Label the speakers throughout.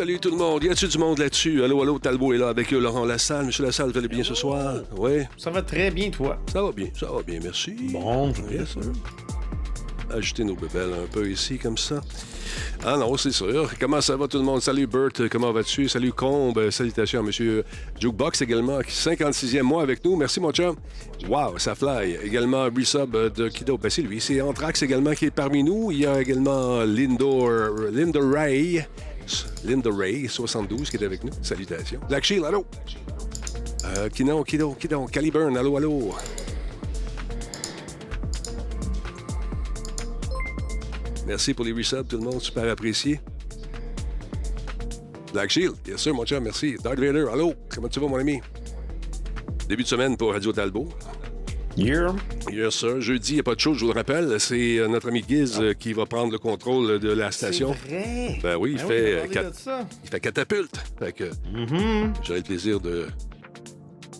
Speaker 1: Salut, tout le monde. Y a-tu du monde là-dessus? Allô, allô, Talbot est là avec euh, Laurent Lassalle. Monsieur Lassalle, vous allez bien ce soir? Oui,
Speaker 2: Ça va très bien, toi.
Speaker 1: ça va bien, ça va bien, merci.
Speaker 2: Bon,
Speaker 1: Yes, sir. Ajouter nos bébelles un peu ici, comme ça. Ah non, c'est sûr. Comment ça va tout le monde? Salut Bert, comment vas-tu? Salut Combe, salutations à Monsieur Jukebox également, qui 56e mois avec nous. Merci mon chum. Wow, ça fly. Également Resub de Kido. Ben c'est lui. C'est Anthrax également qui est parmi nous. Il y a également Linda, Linda Ray. Linda Ray, 72, qui est avec nous. Salutations. Black Shield, allô? Euh, Kinon, Kido, Kido, Caliburn, allô, allô? Merci pour les resubs, tout le monde, super apprécié. Black Shield, bien sûr, mon chum, merci. Darth Vader, allô, comment tu vas, mon ami? Début de semaine pour Radio Talbot.
Speaker 2: Yeah.
Speaker 1: Yes, sir. Jeudi, il n'y a pas de chose, je vous le rappelle. C'est euh, notre ami Giz euh, qui va prendre le contrôle de la station.
Speaker 2: C'est vrai.
Speaker 1: Ben oui, il
Speaker 2: Ben
Speaker 1: fait,
Speaker 2: on a
Speaker 1: euh,
Speaker 2: ça.
Speaker 1: Il fait catapulte. Fait que
Speaker 2: Mm-hmm.
Speaker 1: j'aurai le plaisir de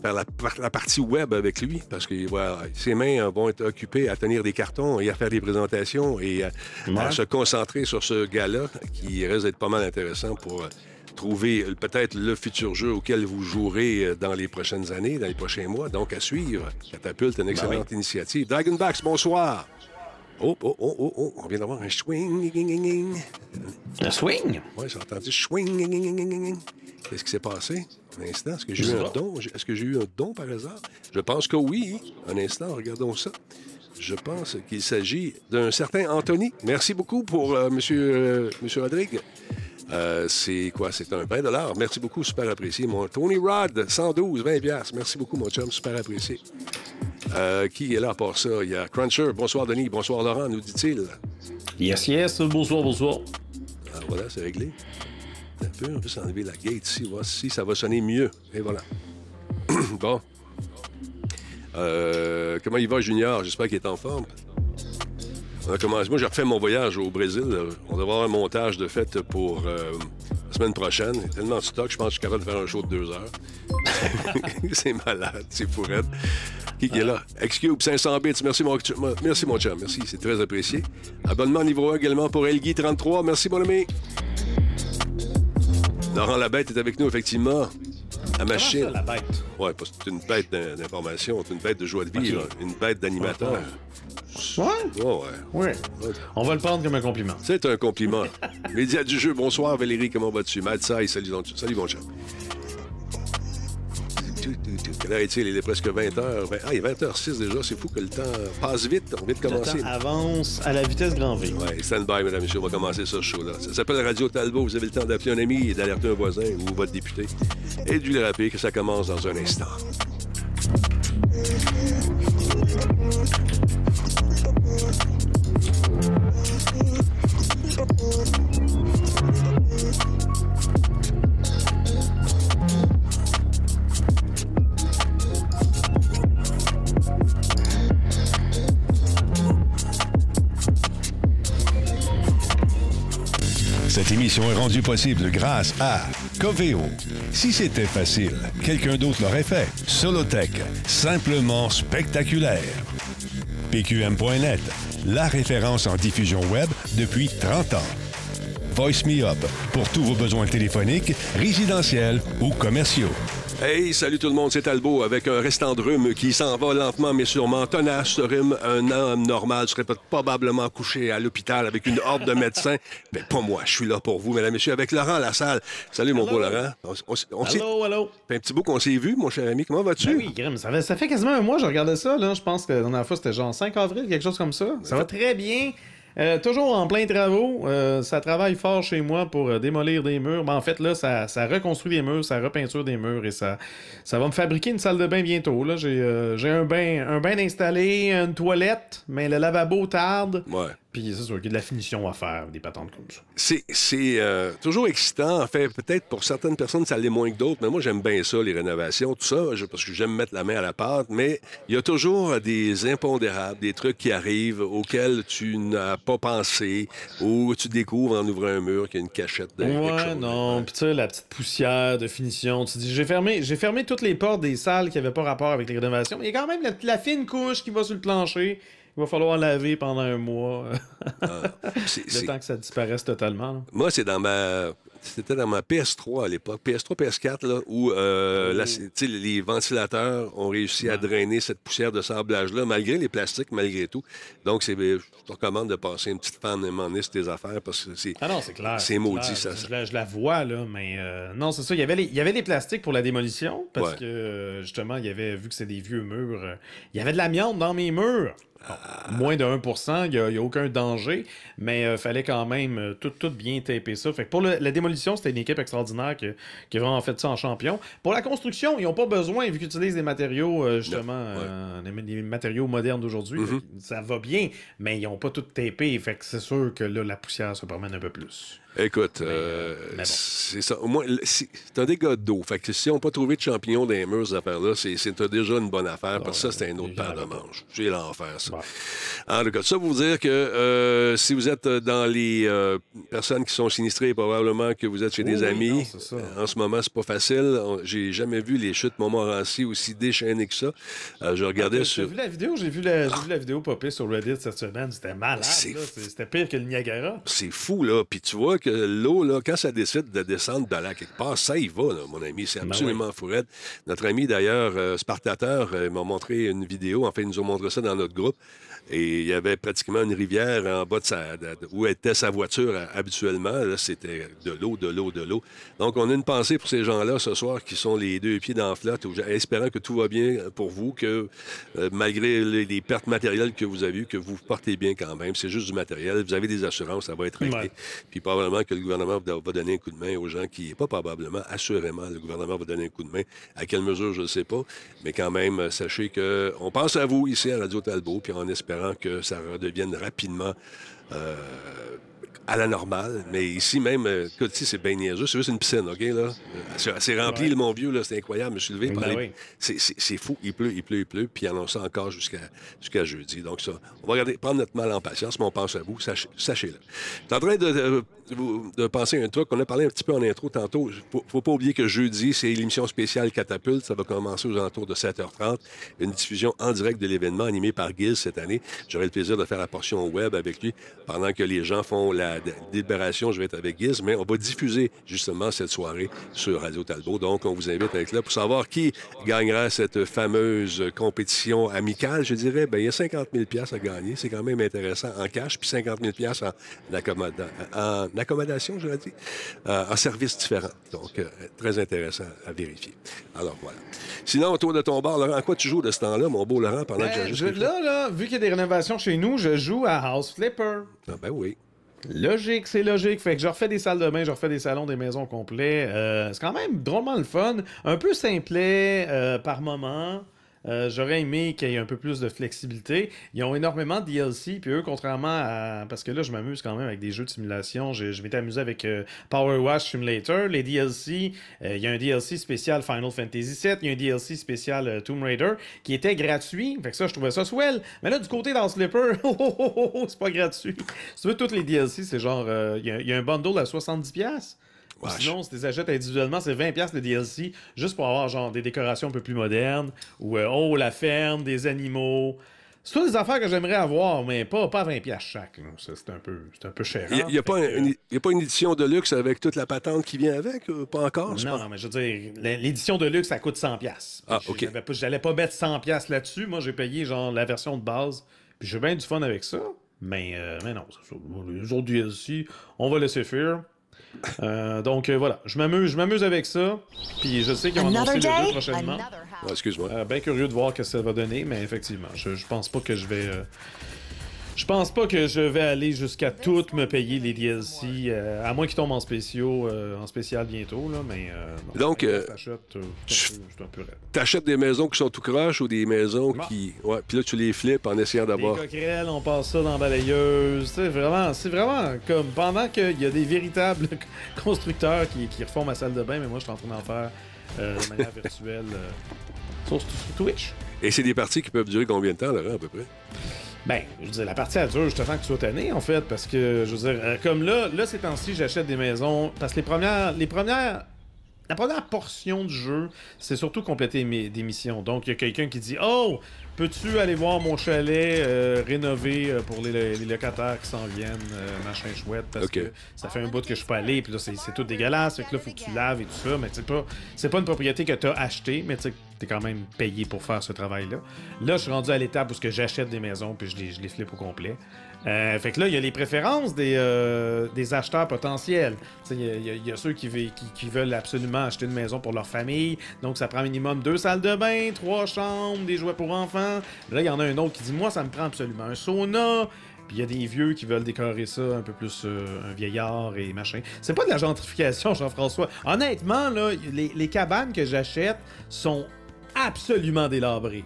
Speaker 1: faire la, par- la partie web avec lui parce que voilà, ses mains vont être occupées à tenir des cartons et à faire des présentations et à, se concentrer sur ce gars-là qui risque d'être pas mal intéressant pour euh, trouver euh, peut-être le futur jeu auquel vous jouerez euh, dans les prochaines années, dans les prochains mois. Donc, à suivre. Catapulte, une excellente initiative. Dragonbacks, bonsoir. Oh, oh, oh, oh, oh, on vient d'avoir un swing.
Speaker 2: Le swing?
Speaker 1: Oui, j'ai entendu swing. Qu'est-ce qui s'est passé? Un instant, est-ce que j'ai eu un don? Est-ce que j'ai eu un don par hasard? Je pense que oui. Un instant, regardons ça. Je pense qu'il s'agit d'un certain Anthony. Merci beaucoup pour euh, monsieur, euh, monsieur Rodrigue. Euh, c'est quoi? C'est un 20 Merci beaucoup, super apprécié. Mon Tony Rod, 112, 20 piastres. Merci beaucoup, mon chum, super apprécié. Euh, qui est là à part ça? Il y a Cruncher. Bonsoir, Denis. Bonsoir, Laurent, nous dit-il.
Speaker 2: Yes, yes. Bonsoir, bonsoir.
Speaker 1: Ah, voilà, c'est réglé. Un peu, on peut s'enlever la gate ici, voir si ça va sonner mieux. Et voilà. bon. Euh, comment il va, Junior? J'espère qu'il est en forme. On a commencé- Moi, j'ai refait mon voyage au Brésil. On va avoir un montage de fait pour euh, la semaine prochaine. Tellement de stock, je pense que je suis capable de faire un show de deux heures. c'est malade, c'est fourette. Qui, qui est là? Excube, 500 bits. Merci, mon, merci, mon. Merci, c'est très apprécié. Abonnement niveau 1 également pour Elgui33. Merci, mon ami. Laurent Labette est avec nous, effectivement. La machine.
Speaker 2: Ça, la bête?
Speaker 1: Ouais, parce que c'est une bête d'in- d'information, c'est une bête de joie de vivre,
Speaker 2: Ok.
Speaker 1: une bête d'animateur.
Speaker 2: Ouais?
Speaker 1: Ouais, ouais.
Speaker 2: Ouais. On va le prendre comme un compliment.
Speaker 1: C'est un compliment. Média du jeu, bonsoir Valérie, comment vas-tu? Mad Sai, salut, salut mon chat. Est-il? Il est presque 20h. Ah, il est 20h06 déjà, c'est fou que le temps passe vite. On vient de
Speaker 2: Le
Speaker 1: commencer.
Speaker 2: temps avance à la vitesse grand V.
Speaker 1: Ouais, stand by, mesdames et messieurs, on va commencer ce show-là. Ça s'appelle Radio Talbot. Vous avez le temps d'appeler un ami et d'alerter un voisin ou votre député. Et de lui rappeler que ça commence dans un instant.
Speaker 3: Cette émission est rendue possible grâce à Coveo. Si c'était facile, quelqu'un d'autre l'aurait fait. Solotech, simplement spectaculaire. PQM.net, la référence en diffusion web depuis 30 ans. Voice Me Up, pour tous vos besoins téléphoniques, résidentiels ou commerciaux.
Speaker 1: Hey, salut tout le monde, c'est Talbot avec un restant de rhume qui s'en va lentement mais sûrement. Tenace, ce rhume, un homme normal serait probablement couché à l'hôpital avec une horde de médecins. Mais pas moi, je suis là pour vous, mesdames et messieurs, avec Laurent à la salle. Salut mon beau Laurent. On, on-
Speaker 2: Allô, allô?
Speaker 1: fait un petit bout qu'on s'est vu, mon cher ami. Comment vas-tu?
Speaker 2: Ben oui, Grim, ça fait, ça fait quasiment un mois que je regardais ça. Là. Je pense que la dernière fois, c'était genre 5 avril, quelque chose comme ça. Ça va très bien. Euh, toujours en plein travaux. Euh, ça travaille fort chez moi pour euh, démolir des murs. Ben, en fait, là, ça, ça reconstruit des murs, ça repeinture des murs et ça, ça va me fabriquer une salle de bain bientôt. Là. J'ai, j'ai un bain, un bain installé, une toilette, mais le lavabo tarde.
Speaker 1: Ouais.
Speaker 2: Puis c'est sûr qu'il y a de la finition à faire, des patentes comme ça.
Speaker 1: C'est, c'est euh, toujours excitant. En fait, peut-être pour certaines personnes, ça l'est moins que d'autres, mais moi, j'aime bien ça, les rénovations, tout ça, je- parce que j'aime mettre la main à la pâte. Mais il y a toujours des impondérables, des trucs qui arrivent auxquels tu n'as pas pensé ou tu découvres en ouvrant un mur qu'il y a une cachette de quelque
Speaker 2: Ouais,
Speaker 1: chose.
Speaker 2: non. Puis tu sais, la petite poussière de finition. Tu dis, j'ai fermé, j'ai fermé toutes les portes des salles qui n'avaient pas rapport avec les rénovations. Mais il y a quand même la, la fine couche qui va sur le plancher. Il va falloir laver pendant un mois.
Speaker 1: C'est-
Speaker 2: le
Speaker 1: c'est-
Speaker 2: temps que ça disparaisse totalement. là.
Speaker 1: Moi, c'est dans ma c'était dans ma PS3 à l'époque, PS3, PS4, là, où euh, la- sais, les ventilateurs ont réussi à drainer cette poussière de sablage-là, malgré les plastiques, malgré tout. Donc, c'est, je te recommande de passer une petite fan à tes affaires parce que c'est.
Speaker 2: Ah non, c'est clair.
Speaker 1: C'est maudit,
Speaker 2: clair.
Speaker 1: ça.
Speaker 2: Je, la, je la vois, là, mais euh, non, c'est ça. Il y, avait les, il y avait les plastiques pour la démolition, parce
Speaker 1: Ouais.
Speaker 2: que, euh, justement, il y avait, vu que c'est des vieux murs, euh, il y avait de l'amiante dans mes murs. Bon, Moins de 1% il n'y a, il y a aucun danger, mais il fallait quand même euh, tout, tout bien taper ça. Fait que pour le- la démolition, c'était une équipe extraordinaire qui, qui a vraiment fait ça en champion. Pour la construction, ils n'ont pas besoin, vu qu'ils utilisent des matériaux, euh, justement, euh, des, des matériaux modernes d'aujourd'hui. Que Ça va bien, mais ils n'ont pas tout tapé. Fait que c'est sûr que là, la poussière se promène un peu plus.
Speaker 1: Écoute, euh,
Speaker 2: bon.
Speaker 1: c'est ça. Au moins, c'est un dégât d'eau. Fait que si on n'a pas trouvé de champignons dans les murs, ces affaires-là, c'est, déjà une bonne affaire, parce que ça, c'est un autre paire de manches. C'est l'enfer, ça. En tout cas, ça vous dire que euh, si vous êtes dans les euh, personnes qui sont sinistrées, probablement que vous êtes chez des amis.
Speaker 2: non, c'est ça.
Speaker 1: En ce moment, c'est pas facile. J'ai jamais vu les chutes Montmorency aussi déchaînées que ça. Euh, je regardais
Speaker 2: J'ai
Speaker 1: sur...
Speaker 2: vu la vidéo, j'ai vu la, j'ai vu la vidéo popper sur Reddit cette semaine. C'était malade. C'était pire que le Niagara.
Speaker 1: C'est fou, là. Puis tu vois que l'eau, là, quand ça décide de descendre de là quelque part, ça y va, là, mon ami. C'est
Speaker 2: Ben
Speaker 1: absolument raide. Notre ami, d'ailleurs, euh, Spartateur, euh, m'a montré une vidéo. En fait, ils nous ont montré ça dans notre groupe. Et il y avait pratiquement une rivière en bas de sa, de- où était sa voiture euh, habituellement. Là, c'était de l'eau, de l'eau, de l'eau. Donc, on a une pensée pour ces gens-là ce soir qui sont les deux pieds dans la flotte, espérant que tout va bien pour vous, que euh, malgré les, les pertes matérielles que vous avez eues, que vous vous portez bien quand même. C'est juste du matériel. Vous avez des assurances, ça va être réglé.
Speaker 2: Ouais.
Speaker 1: Puis probablement que le gouvernement va donner un coup de main aux gens qui, pas probablement, assurément, le gouvernement va donner un coup de main. À quelle mesure, je ne sais pas. Mais quand même, euh, sachez que on pense à vous ici à Radio Talbot, puis en espérant que ça redevienne rapidement euh, à la normale. Mais ici même, euh, écoute, ici, c'est bien niaiseux. C'est juste une piscine, OK, là? Euh, C'est rempli,
Speaker 2: Ouais.
Speaker 1: le mon vieux, là. C'est incroyable. Je me suis levé.
Speaker 2: Ben oui.
Speaker 1: c'est- fou. Il pleut, il pleut, il pleut. Puis il annonce ça encore jusqu'à jeudi. Donc ça, on va regarder, prendre notre mal en patience, mais on pense à vous. Sachez- Sachez-le. Je suis en train de, de- de penser à un truc. On a parlé un petit peu en intro tantôt. Faut, faut pas oublier que jeudi, c'est l'émission spéciale Catapulte. Ça va commencer aux alentours de 7h30. Une diffusion en direct de l'événement animé par Giz cette année. J'aurai le plaisir de faire la portion web avec lui pendant que les gens font la délibération. Je vais être avec Giz, mais on va diffuser justement cette soirée sur Radio Talbot. Donc, on vous invite à être là pour savoir qui gagnera cette fameuse compétition amicale, je dirais. Ben, il y a 50 000 à gagner. C'est quand même intéressant en cash, puis 50 000 en, accommoda- en accommodation, je l'ai dit, euh, en services différents. Donc, euh, très intéressant à vérifier. Alors, voilà. Sinon, autour de ton bar, Laurent, à quoi tu joues de ce temps-là, mon beau Laurent, pendant que
Speaker 2: Ben,
Speaker 1: j'enregistre
Speaker 2: je- là, là, vu qu'il y a des rénovations chez nous, je joue à House Flipper.
Speaker 1: Ah, ben oui.
Speaker 2: Logique, c'est logique. Fait que je refais des salles de bain, je refais des salons, des maisons complets. Euh, c'est quand même drôlement le fun. Un peu simplet euh, par moment. Euh, J'aurais aimé qu'il y ait un peu plus de flexibilité. Ils ont énormément de DLC, puis eux, contrairement à... Parce que là, je m'amuse quand même avec des jeux de simulation. Je, je m'étais amusé avec euh, Power Wash Simulator. Les DLC, euh, il y a un DLC spécial Final Fantasy VII, il y a un DLC spécial Tomb Raider qui était gratuit. Fait que ça, je trouvais ça swell. Mais là, du côté dans Slipper, oh, oh, oh, oh, c'est pas gratuit. Si tu veux, tous les DLC, c'est genre... Il y a- il y, a un bundle à 70$. Sinon, si tu les achètes individuellement, c'est 20$ le DLC, juste pour avoir genre des décorations un peu plus modernes, ou euh, oh, la ferme, des animaux. C'est toutes des affaires que j'aimerais avoir, mais pas, pas 20$ chaque. C'est un, peu- un peu cher.
Speaker 1: Il n'y a, pas un- une- y a pas une édition de luxe avec toute la patente qui vient avec? euh, Pas encore?
Speaker 2: Non, non, mais je veux dire, l'édition de luxe, ça coûte 100$.
Speaker 1: Ah, ok.
Speaker 2: J'allais pas mettre 100$ là-dessus. Moi, j'ai payé genre la version de base. Puis j'ai bien du fun avec ça. Mais, euh, mais non, les autres DLC, on va laisser faire. Euh, donc euh, voilà, je m'amuse, je m'amuse avec ça. Puis je sais qu'ils vont annoncer
Speaker 4: Another
Speaker 2: le jeu
Speaker 4: day,
Speaker 2: prochainement.
Speaker 4: another
Speaker 1: Ah,
Speaker 4: house.
Speaker 1: excuse-moi.
Speaker 2: Euh, bien curieux de voir ce que ça va donner, mais effectivement, je, je pense pas que je vais. Je pense pas que je vais aller jusqu'à tout me payer les DLC, euh, à moins qu'ils tombent en spéciaux, euh, en spécial bientôt, là, mais. euh, non.
Speaker 1: Donc, euh,
Speaker 2: t'achètes,
Speaker 1: des maisons qui sont tout croches ou des maisons
Speaker 2: Bon.
Speaker 1: qui. Ouais, puis là, tu les flippes en essayant
Speaker 2: Les
Speaker 1: d'avoir.
Speaker 2: coquerelles, on passe ça dans la balayeuse. C'est vraiment, c'est vraiment comme pendant qu'il y a des véritables constructeurs qui, qui refont ma salle de bain, mais moi je suis en train d'en faire euh, de manière virtuelle euh, sur, sur Twitch.
Speaker 1: Et c'est des parties qui peuvent durer combien de temps, Laurent, à peu près?
Speaker 2: Ben, je veux dire, la partie elle dure juste temps que tu sois tanné, en fait, parce que, je veux dire, euh, comme là, là, ces temps-ci, j'achète des maisons, parce que les premières, les premières la première portion du jeu, c'est surtout compléter des missions. Donc, il y a quelqu'un qui dit Oh, peux-tu aller voir mon chalet euh, rénové euh, pour les, les locataires qui s'en viennent, euh, machin chouette, parce que ça fait un bout que je suis pas allé, puis là, c'est tout dégueulasse, fait que là, faut que tu laves et tout ça, mais c'est pas, c'est pas une propriété que tu as achetée, mais tu sais, t'es quand même payé pour faire ce travail-là. Là, je suis rendu à l'étape où ce que j'achète des maisons, puis je les, je les flippe au complet. Euh, fait que là, il y a les préférences des, euh, acheteurs potentiels. Il y, y a- ceux qui, ve- qui- qui veulent absolument acheter une maison pour leur famille. Donc, ça prend minimum deux salles de bain, trois chambres, des jouets pour enfants. Là, il y en a un autre qui dit Moi, ça me prend absolument un sauna. Puis il y a des vieux qui veulent décorer ça un peu plus euh, un vieillard et machin. C'est pas de la gentrification, Jean-François. Honnêtement, là, les, cabanes que j'achète sont absolument délabrées.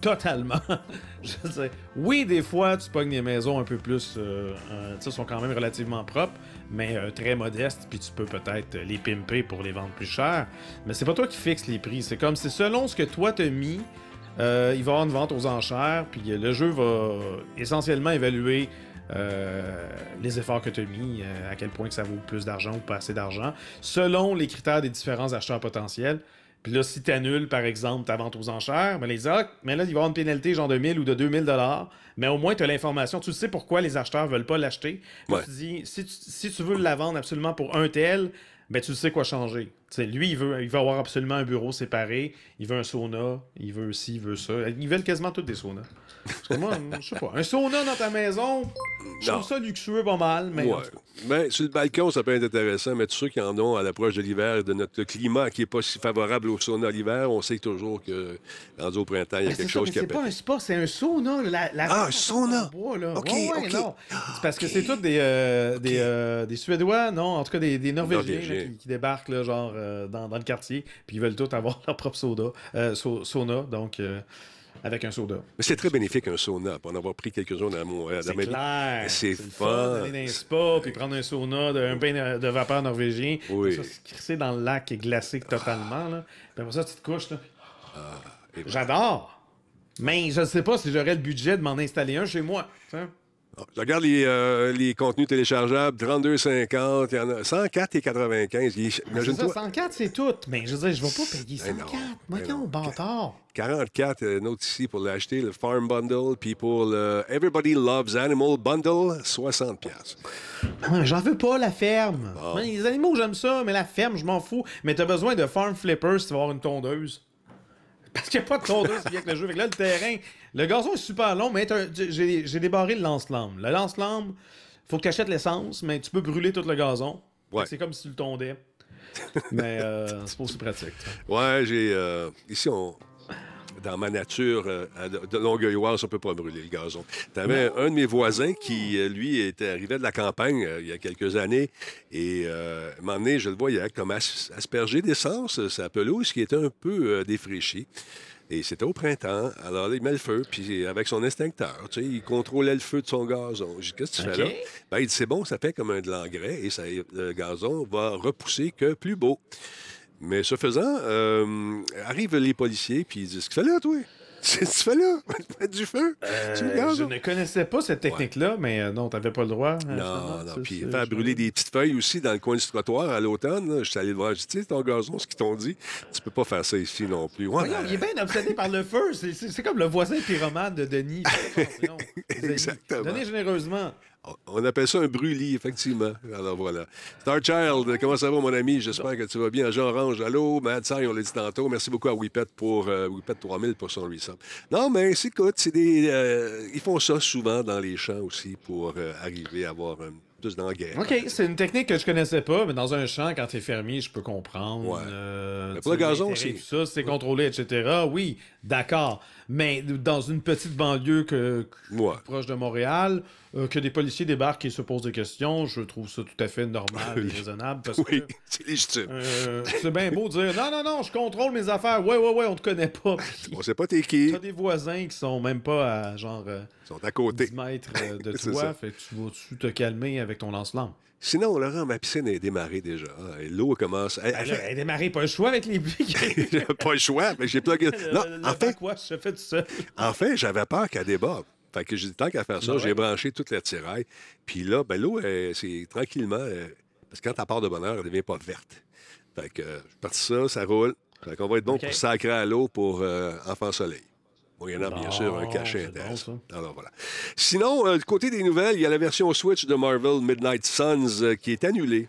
Speaker 2: Totalement. Oui, des fois, tu pognes des maisons un peu plus. Euh, euh, sont quand même relativement propres, mais euh, très modestes, puis tu peux peut-être les pimper pour les vendre plus cher. Mais c'est pas toi qui fixes les prix. C'est comme, c'est selon ce que toi t'as mis, euh, il va y avoir une vente aux enchères, puis euh, le jeu va essentiellement évaluer. euh, les efforts que tu as mis, euh, à quel point que ça vaut plus d'argent ou pas assez d'argent, selon les critères des différents acheteurs potentiels. Puis là, si tu annules, par exemple, ta vente aux enchères, ben, les ah, mais là, il va y avoir une pénalité genre de 1000 ou de 2000 dollars. Mais au moins, tu as l'information. Tu sais pourquoi les acheteurs veulent pas l'acheter.
Speaker 1: Ouais.
Speaker 2: Tu dis, si tu, si tu veux la vendre absolument pour un tel, ben, tu sais quoi changer. Lui, il veut, il veut avoir absolument un bureau séparé. Il veut un sauna. Il veut ci, il veut ça. Ils veulent quasiment tous des saunas. Parce que moi, je sais pas. Un sauna dans ta maison, je trouve ça luxueux pas mal. Mais
Speaker 1: Ouais. Sur le balcon, ça peut être intéressant, mais tous ceux qui en ont à l'approche de l'hiver et de notre climat qui n'est pas si favorable au sauna l'hiver, on sait toujours que, rendu au printemps, il y a quelque
Speaker 2: ça,
Speaker 1: chose
Speaker 2: mais
Speaker 1: qui a
Speaker 2: c'est pas un spa, c'est un sauna. La, la
Speaker 1: Ah, un sauna!
Speaker 2: bois, là.
Speaker 1: Ok,
Speaker 2: Ouais, non. Parce que c'est tous des, euh, des, euh, des Suédois, non, en tout cas des, des Norvégiens, là, qui, qui débarquent là, genre, euh, dans, dans le quartier, puis ils veulent tous avoir leur propre soda, sau- sauna, donc avec un soda.
Speaker 1: Mais c'est très bénéfique, un sauna, pour en avoir pris quelques-uns dans, mon, euh,
Speaker 2: C'est clair.
Speaker 1: C'est fun.
Speaker 2: d'aller dans un spa, puis prendre un sauna, de, un bain de, vapeur norvégien.
Speaker 1: Oui.
Speaker 2: Ça, se crisser dans le lac et glacé totalement. Là. Puis après ça, tu te couches. Là.
Speaker 1: et voilà.
Speaker 2: J'adore. Mais je ne sais pas si j'aurais le budget de m'en installer un chez moi. tu sais.
Speaker 1: Ah, Je regarde les, euh, les contenus téléchargeables, 32,50, il y en a 104 et 95. Il-
Speaker 2: Mais C'est ça,
Speaker 1: Imagine-toi,
Speaker 2: 104, c'est tout. Mais je veux dire, je vais pas payer
Speaker 1: Ben
Speaker 2: 104.
Speaker 1: non, ben non.
Speaker 2: bâtard.
Speaker 1: 44, euh, autre ici pour l'acheter, le Farm Bundle, puis pour le Everybody Loves Animal Bundle, 60 pièces.
Speaker 2: Ah, J'en veux pas, la ferme.
Speaker 1: Bon.
Speaker 2: Les animaux, j'aime ça, mais la ferme, je m'en fous. Mais t'as besoin de farm flippers si tu vas avoir une tondeuse. Parce qu'il n'y a pas de tondeuse qui vient avec le jeu. Fait que là, le terrain, le gazon est super long, mais j'ai débarré le lance-flamme. Le lance-flamme, faut que tu achètes l'essence, mais tu peux brûler tout le gazon.
Speaker 1: Ouais.
Speaker 2: C'est comme si tu le tondais. mais euh, c'est pas aussi pratique.
Speaker 1: Ouais, j'ai. euh, ici, on. Dans ma nature euh, de Longueuilloise, on peut pas brûler le gazon. T'avais un de mes voisins qui, euh, lui, était arrivé de la campagne euh, il y a quelques années et euh, à un moment donné, je le voyais comme as- asperger d'essence sa pelouse qui était un peu défraîchie. Et c'était au printemps. Alors, là, il met le feu, puis avec son extincteur, tu sais, il contrôlait le feu de son gazon. J'ai dit, qu'est-ce que tu fais là? Ben, il dit, c'est bon, ça fait comme un de l'engrais et ça, le gazon va repousser que plus beau. Mais ce faisant, euh, arrivent les policiers, puis ils disent, qu'est-ce que tu fais là, toi? Tu fais là? Mettre du feu? Tu me
Speaker 2: Euh,
Speaker 1: gazes?
Speaker 2: je ne connaissais pas cette technique-là, mais euh, non, t'avais pas le droit. hein,
Speaker 1: Non, non.
Speaker 2: ça,
Speaker 1: Puis faire brûler des petites feuilles aussi dans le coin du trottoir à l'automne. Je suis allé le voir. Je dis, tu sais, ton gazon, ce qu'ils t'ont dit, tu peux pas faire ça ici non plus. Ouais,
Speaker 2: Voyons, il est bien obsédé par le feu. C'est- comme le voisin pyromane de Denis.
Speaker 1: Exactement.
Speaker 2: Donnez généreusement.
Speaker 1: On appelle ça un brûlis, effectivement. Alors voilà. Starchild, comment ça va, mon ami? J'espère que tu vas bien. Jean Orange, allô? Mad Sai, on l'a dit tantôt. Merci beaucoup à Whippet pour euh, Whippet 3000 pour son resub. Non, mais c'est écoute, c'est des. euh, ils font ça souvent dans les champs aussi pour euh, arriver à avoir un, plus d'enguerre.
Speaker 2: OK, c'est une technique que je connaissais pas, mais dans un champ, quand t'es fermier, je peux comprendre.
Speaker 1: Ouais.
Speaker 2: euh,
Speaker 1: Mais pour le gazon aussi.
Speaker 2: tout ça, c'est contrôlé, etc. Oui, d'accord. Mais dans une petite banlieue que,
Speaker 1: Ouais.
Speaker 2: proche de Montréal, euh, que des policiers débarquent et se posent des questions, je trouve ça tout à fait normal et raisonnable. Parce
Speaker 1: Oui, c'est légitime.
Speaker 2: euh, c'est bien beau de dire non, non, non, je contrôle mes affaires. Ouais, ouais, ouais, on te connaît pas. Puis
Speaker 1: On sait pas t'es qui.
Speaker 2: T'as des voisins qui sont même pas à genre euh,
Speaker 1: Ils sont à côté.
Speaker 2: 10 mètres de toi. Fait que tu vas-tu te calmer avec ton lance-flamme.
Speaker 1: Sinon, Laurent, ma piscine est démarrée déjà. L'eau commence. Elle,
Speaker 2: Ben
Speaker 1: elle fait-
Speaker 2: elle démarrait pas le choix avec les pluies.
Speaker 1: Pas le choix, mais j'ai plugué. Non,
Speaker 2: Le- le
Speaker 1: en fait,
Speaker 2: quoi, je fais tout seul.
Speaker 1: En fait, j'avais peur qu'elle déborde. Fait que j'ai dit, tant qu'à faire ça,
Speaker 2: Ah ouais?
Speaker 1: j'ai branché toute la tiraille. Puis là, ben, l'eau, c'est tranquillement. euh, parce que quand elle part de bonheur, elle ne devient pas verte. Fait que euh, je parti ça, ça roule. Fait qu'on va être bon pour sacrer à l'eau pour euh, Enfant Soleil. Moyennant, bien
Speaker 2: Bon,
Speaker 1: sûr, un cachet
Speaker 2: bon,
Speaker 1: intéressant.
Speaker 2: ça.
Speaker 1: Alors voilà. Sinon, euh, du côté des nouvelles, il y a la version Switch de Marvel Midnight Suns euh, qui est annulée.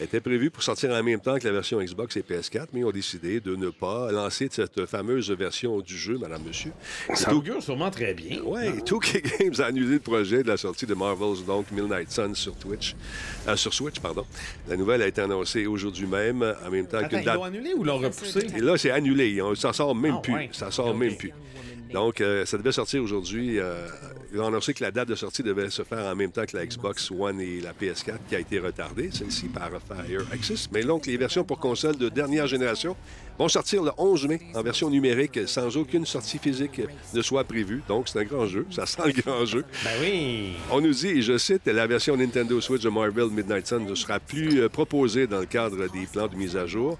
Speaker 1: Elle était prévue pour sortir en même temps que la version Xbox et PS4, mais ils ont décidé de ne pas lancer cette fameuse version du jeu, Madame, Monsieur.
Speaker 2: Ça augure sûrement très bien.
Speaker 1: Oui, 2K Games a annulé le projet de la sortie de Marvel's donc Midnight Suns sur Twitch, euh, sur Switch, pardon. La nouvelle a été annoncée aujourd'hui même, en même temps
Speaker 2: Attends,
Speaker 1: qu'une
Speaker 2: ils l'ont annulé ou l'ont repoussé?
Speaker 1: Et là, c'est annulé. Ça sort même
Speaker 2: Ah,
Speaker 1: plus.
Speaker 2: ouais.
Speaker 1: Ça sort même plus. Donc, euh, ça devait sortir aujourd'hui. euh, ils ont annoncé que la date de sortie devait se faire en même temps que la Xbox One et la PS4, qui a été retardée, celle-ci par Fire Access. Mais donc, les versions pour console de dernière génération vont sortir le 11 mai en version numérique, sans aucune sortie physique ne soit prévue. Donc, c'est un grand jeu. Ça sent le grand jeu.
Speaker 2: Ben oui.
Speaker 1: On nous dit, et je cite, la version Nintendo Switch de Marvel Midnight Sun ne sera plus euh, proposée dans le cadre des plans de mise à jour.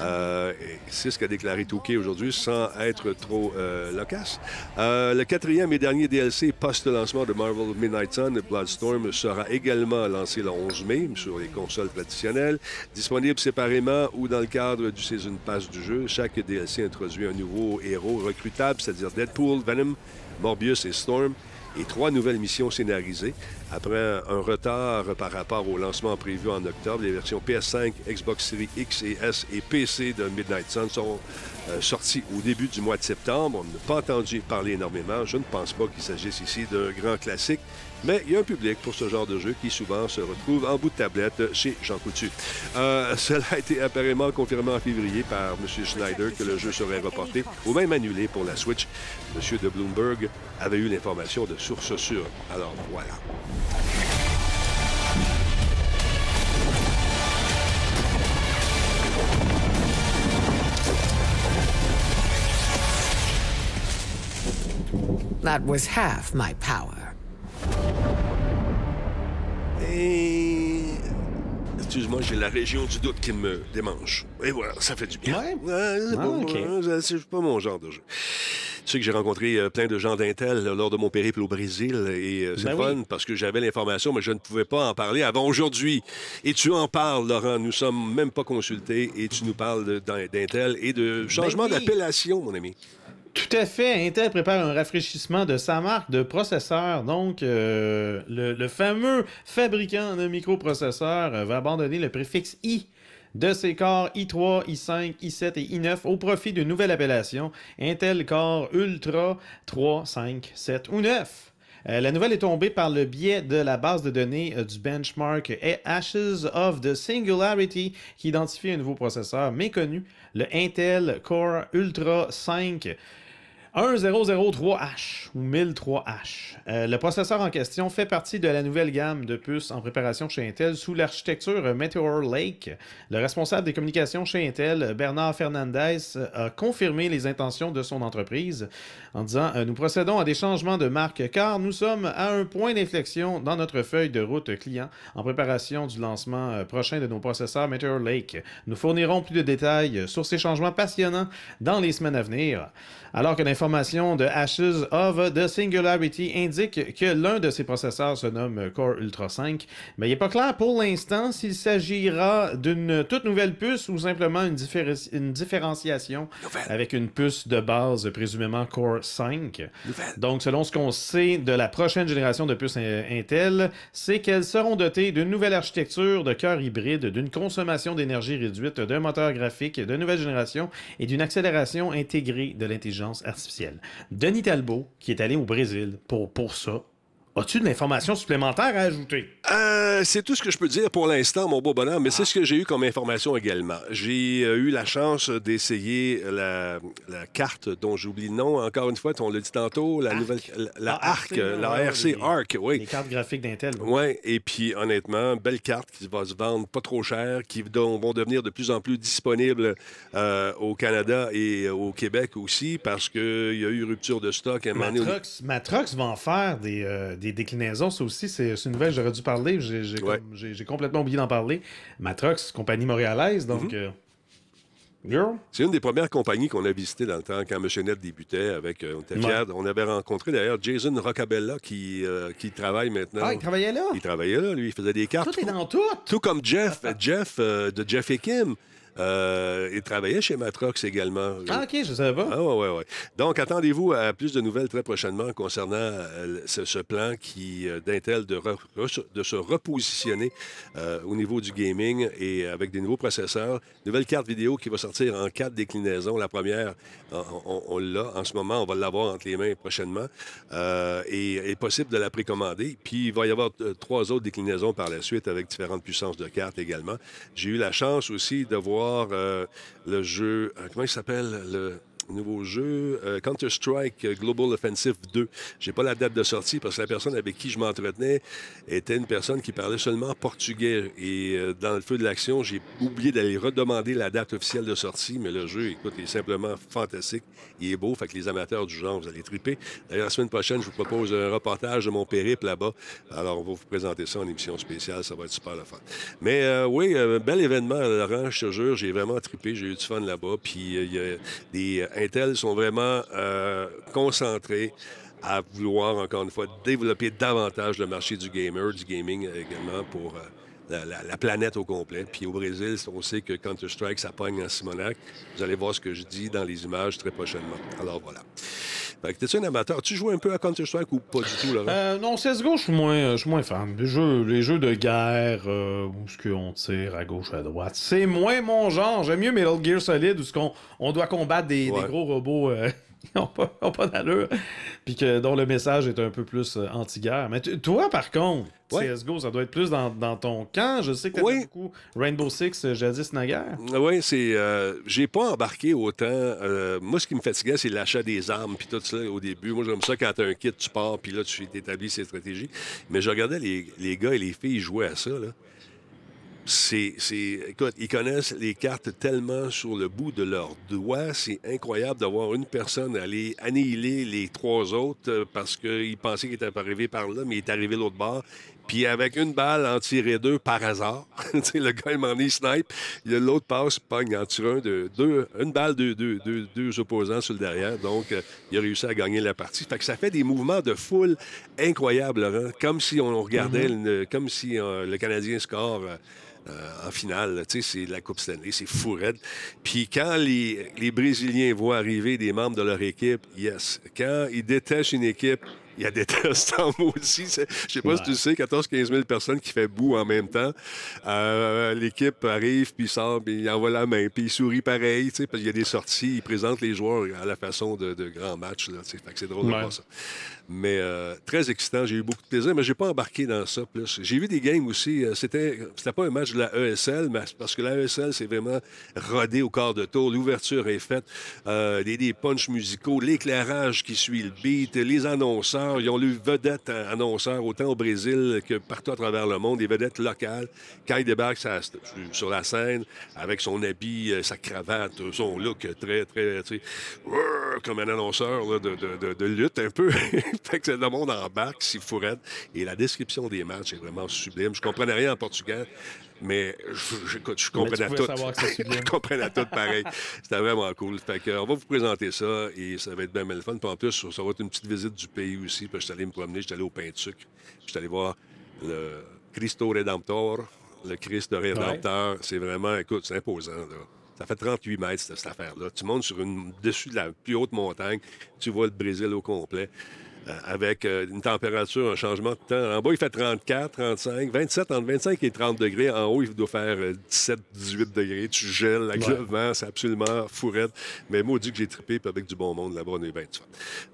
Speaker 1: Euh, c'est ce qu'a déclaré Touquet aujourd'hui, sans être trop euh, loquace. Euh, le quatrième et dernier DLC post-lancement de Marvel Midnight Sun, Bloodstorm, sera également lancé le 11 mai sur les consoles traditionnelles, disponible séparément ou dans le cadre du Season Pass du Chaque DLC introduit un nouveau héros recrutable, c'est-à-dire Deadpool, Venom, Morbius et Storm et trois nouvelles missions scénarisées. Après un retard par rapport au lancement prévu en octobre, les versions PS5, Xbox Series X et S et PC de Midnight Sun sont euh, sorties au début du mois de septembre. On n'a pas entendu parler énormément. Je ne pense pas qu'il s'agisse ici d'un grand classique, mais il y a un public pour ce genre de jeu qui souvent se retrouve en bout de tablette chez Jean Coutu. Euh, cela a été apparemment confirmé en février par M. Schneider que le jeu serait reporté ou même annulé pour la Switch. M. de Bloomberg avait eu l'information de source sûre. Alors voilà.
Speaker 4: That was half my power.
Speaker 1: Et... Excuse-moi, j'ai la région du doute qui me démange. Et voilà, ça fait du bien.
Speaker 2: Ouais?
Speaker 1: c'est
Speaker 2: Ah,
Speaker 1: moi, c'est pas mon genre de jeu. Tu sais que j'ai rencontré euh, plein de gens d'Intel euh, lors de mon périple au Brésil et euh, c'est
Speaker 2: Ben
Speaker 1: fun
Speaker 2: oui.
Speaker 1: parce que j'avais l'information, mais je ne pouvais pas en parler avant aujourd'hui. Et tu en parles, Laurent. Nous sommes même pas consultés et tu nous parles de- d'Intel et de changement
Speaker 2: Ben oui.
Speaker 1: d'appellation, mon ami.
Speaker 2: Tout à fait. Intel prépare un rafraîchissement de sa marque de processeurs. Donc, euh, le, le fameux fabricant de microprocesseurs euh, va abandonner le préfixe i de ses corps i3, i5, i7 et i9 au profit d'une nouvelle appellation, Intel Core Ultra 3, 5, 7 ou 9. Euh, la nouvelle est tombée par le biais de la base de données euh, du benchmark Ashes of the Singularity qui identifie un nouveau processeur méconnu, le Intel Core Ultra 5 1003H ou 1003H. Euh, le processeur en question fait partie de la nouvelle gamme de puces en préparation chez Intel sous l'architecture Meteor Lake. Le responsable des communications chez Intel, Bernard Fernandez, a confirmé les intentions de son entreprise en disant euh, Nous procédons à des changements de marque car nous sommes à un point d'inflexion dans notre feuille de route client en préparation du lancement euh, prochain de nos processeurs Meteor Lake. Nous fournirons plus de détails sur ces changements passionnants dans les semaines à venir. Alors que l'information de Ashes of the Singularity indique que l'un de ces processeurs se nomme Core Ultra 5, mais il n'est pas clair pour l'instant s'il s'agira d'une toute nouvelle puce ou simplement une, différenciation avec une puce de base présumément Core 5. Donc, selon ce qu'on sait de la prochaine génération de puces in- Intel, c'est qu'elles seront dotées d'une nouvelle architecture de cœur hybride, d'une consommation d'énergie réduite, d'un moteur graphique de nouvelle génération et d'une accélération intégrée de l'intelligence artificielle. Denis Talbot, qui est allé au Brésil pour, pour ça, as-tu de l'information supplémentaire à ajouter?
Speaker 1: Euh, c'est tout ce que je peux dire pour l'instant, mon beau bonhomme, mais c'est ce que j'ai eu comme information également. J'ai euh, eu la chance d'essayer la, la carte dont j'oublie le nom. Encore une fois, on l'a dit tantôt, la
Speaker 2: Arc.
Speaker 1: nouvelle. La, la
Speaker 2: Ah,
Speaker 1: ARC, la RC ARC, oui.
Speaker 2: Les cartes graphiques d'Intel. oui.
Speaker 1: Et puis honnêtement, belle carte qui va se vendre pas trop cher, qui vont devenir de plus en plus disponibles euh, au Canada et au Québec aussi, parce qu'il y a eu rupture de stock à un moment donné.
Speaker 2: Matrox, va en faire des, des déclinaisons. Ça aussi, c'est une nouvelle, j'aurais dû parler. J'ai
Speaker 1: Ouais.
Speaker 2: complètement oublié d'en parler. Matrox, compagnie montréalaise, donc.
Speaker 1: Mhm.
Speaker 2: euh.
Speaker 1: C'est une des premières compagnies qu'on a visitées dans le temps quand M. Net débutait avec. euh, on
Speaker 2: Ouais.
Speaker 1: On avait rencontré d'ailleurs Jason Roccabella qui, euh, qui travaille maintenant.
Speaker 2: Ah, il travaillait là?
Speaker 1: Il travaillait là, lui, il faisait des cartes.
Speaker 2: Tout est dans tout.
Speaker 1: Tout comme Jeff, Jeff euh, de Jeff et Kim. Euh, il travaillait chez Matrox également.
Speaker 2: Ah, OK, je savais pas.
Speaker 1: Ah, ouais, ouais, ouais. Donc, attendez-vous à plus de nouvelles très prochainement concernant euh, ce, ce plan qui euh, d'Intel de, re- re- de se repositionner euh, au niveau du gaming et avec des nouveaux processeurs. Nouvelle carte vidéo qui va sortir en quatre déclinaisons. La première, on, on- on l'a en ce moment. On va l'avoir entre les mains prochainement. Et est possible de la précommander. Puis, il va y avoir trois autres déclinaisons par la suite avec différentes puissances de cartes également. J'ai eu la chance aussi de voir euh, le jeu, euh, comment il s'appelle? Le nouveau jeu, euh, Counter-Strike euh, Global Offensive 2. J'ai pas la date de sortie parce que la personne avec qui je m'entretenais était une personne qui parlait seulement portugais. Et euh, dans le feu de l'action, j'ai oublié d'aller redemander la date officielle de sortie, mais le jeu, écoute, est simplement fantastique. Il est beau, fait que les amateurs du genre, vous allez triper. D'ailleurs, la semaine prochaine, je vous propose un reportage de mon périple là-bas. Alors, on va vous présenter ça en émission spéciale. Ça va être super le fun. Mais euh, oui, bel événement, Laurent, je te jure. J'ai vraiment trippé. J'ai eu du fun là-bas. Puis, il y a des Intel sont vraiment euh, concentrés à vouloir, encore une fois, développer davantage le marché du gamer, du gaming également pour euh, la, la- la planète au complet. Puis au Brésil, on sait que Counter-Strike, ça pogne en Simonac. Vous allez voir ce que je dis dans les images très prochainement. Alors voilà. Fait que t'es-tu un amateur? Tu joues un peu à Counter-Strike ou pas du tout, Laurent?
Speaker 2: Euh, non, CSGO, je suis moins, je suis moins fan. Les jeux, les jeux de guerre, euh, où ce qu'on tire à gauche, à droite, c'est moins mon genre. J'aime mieux Metal Gear Solid, où ce qu'on on doit combattre des,
Speaker 1: Ouais.
Speaker 2: des gros robots euh, qui n'ont pas, d'allure, puis que, dont le message est un peu plus euh, anti-guerre. Mais tu- toi, par contre,
Speaker 1: Ouais.
Speaker 2: CSGO, ça doit être plus dans, dans ton camp. Je sais que tu
Speaker 1: Oui.
Speaker 2: beaucoup Rainbow Six, euh, jadis naguère.
Speaker 1: Oui, c'est. euh, j'ai pas embarqué autant. euh, moi, ce qui me fatiguait, c'est l'achat des armes puis tout ça au début. Moi, j'aime ça quand t'as un kit, tu pars puis là, tu établis ces stratégies. Mais je regardais les, les gars et les filles jouer à ça. Là. C'est, Écoute, ils connaissent les cartes tellement sur le bout de leurs doigts. C'est incroyable d'avoir une personne aller annihiler les trois autres euh, parce qu'il pensait qu'il était arrivé par là, mais il est arrivé l'autre bord. Puis avec une balle, en tirer deux par hasard. Le gars, il m'en est snipe. L'autre passe, pogne, en tire un de deux, une balle, deux, deux, opposants sur le derrière. Donc, euh, il a réussi à gagner la partie. Fait que ça fait des mouvements de foule incroyables, Laurent. Comme si on regardait, une- comme si euh, le Canadien score. euh, euh, en finale, tu sais, c'est la Coupe Stanley, c'est fou raide. Puis quand les, les Brésiliens voient arriver des membres de leur équipe, yes. Quand ils détachent une équipe, il y a des tests en aussi. Je sais pas si tu le sais, 14-15 000 personnes qui fait bout en même temps. Euh, L'équipe arrive, puis sort, puis il envoie la main, puis il sourit pareil, tu sais, parce qu'il y a des sorties, il présente les joueurs à la façon de, de grands matchs. Là, tu sais. fait que c'est drôle de voir ça. Mais euh, très excitant, j'ai eu beaucoup de plaisir, mais j'ai pas embarqué dans ça plus. J'ai vu des games aussi. euh, C'était, c'était pas un match de la ESL, mais parce que la ESL, c'est vraiment rodé au quart de tour. L'ouverture est faite, euh, des, des punchs musicaux, l'éclairage qui suit le beat, les annonceurs. Ils ont eu vedettes annonceurs autant au Brésil que partout à travers le monde, des vedettes locales. Quand ils débarquent sur, sur la scène avec son habit, euh, sa cravate, son look très, très, comme un annonceur là, de- de- de lutte un peu. fait que le monde embarque, c'est fourette. Et la description des matchs est vraiment sublime. Je comprenais rien en portugais, mais je- j'écoute, je comprenais tout. je comprenais tout pareil. C'était vraiment cool. Fait que, on va vous présenter ça et ça va être bien, bien le fun. Puis en plus, ça va être une petite visite du pays aussi. Puis je suis allé me promener, je suis allé au Pain de Sucre. Je suis allé voir le Cristo Redemptor, le Christ de Rédempteur. C'est vraiment, écoute, c'est imposant. Là. Ça fait 38 mètres, cette, cette affaire-là. Tu montes sur une dessus de la plus haute montagne, tu vois le Brésil au complet. Euh, avec euh, une température, un changement de temps. En bas, il fait 34, 35, 27, entre 25 et 30 degrés. En haut, il doit faire euh, 17, 18 degrés. Tu gèles avec
Speaker 2: Ouais.
Speaker 1: le vent, c'est absolument fourette. Mais moi, dit que j'ai trippé, puis avec du bon monde là-bas, on est bien.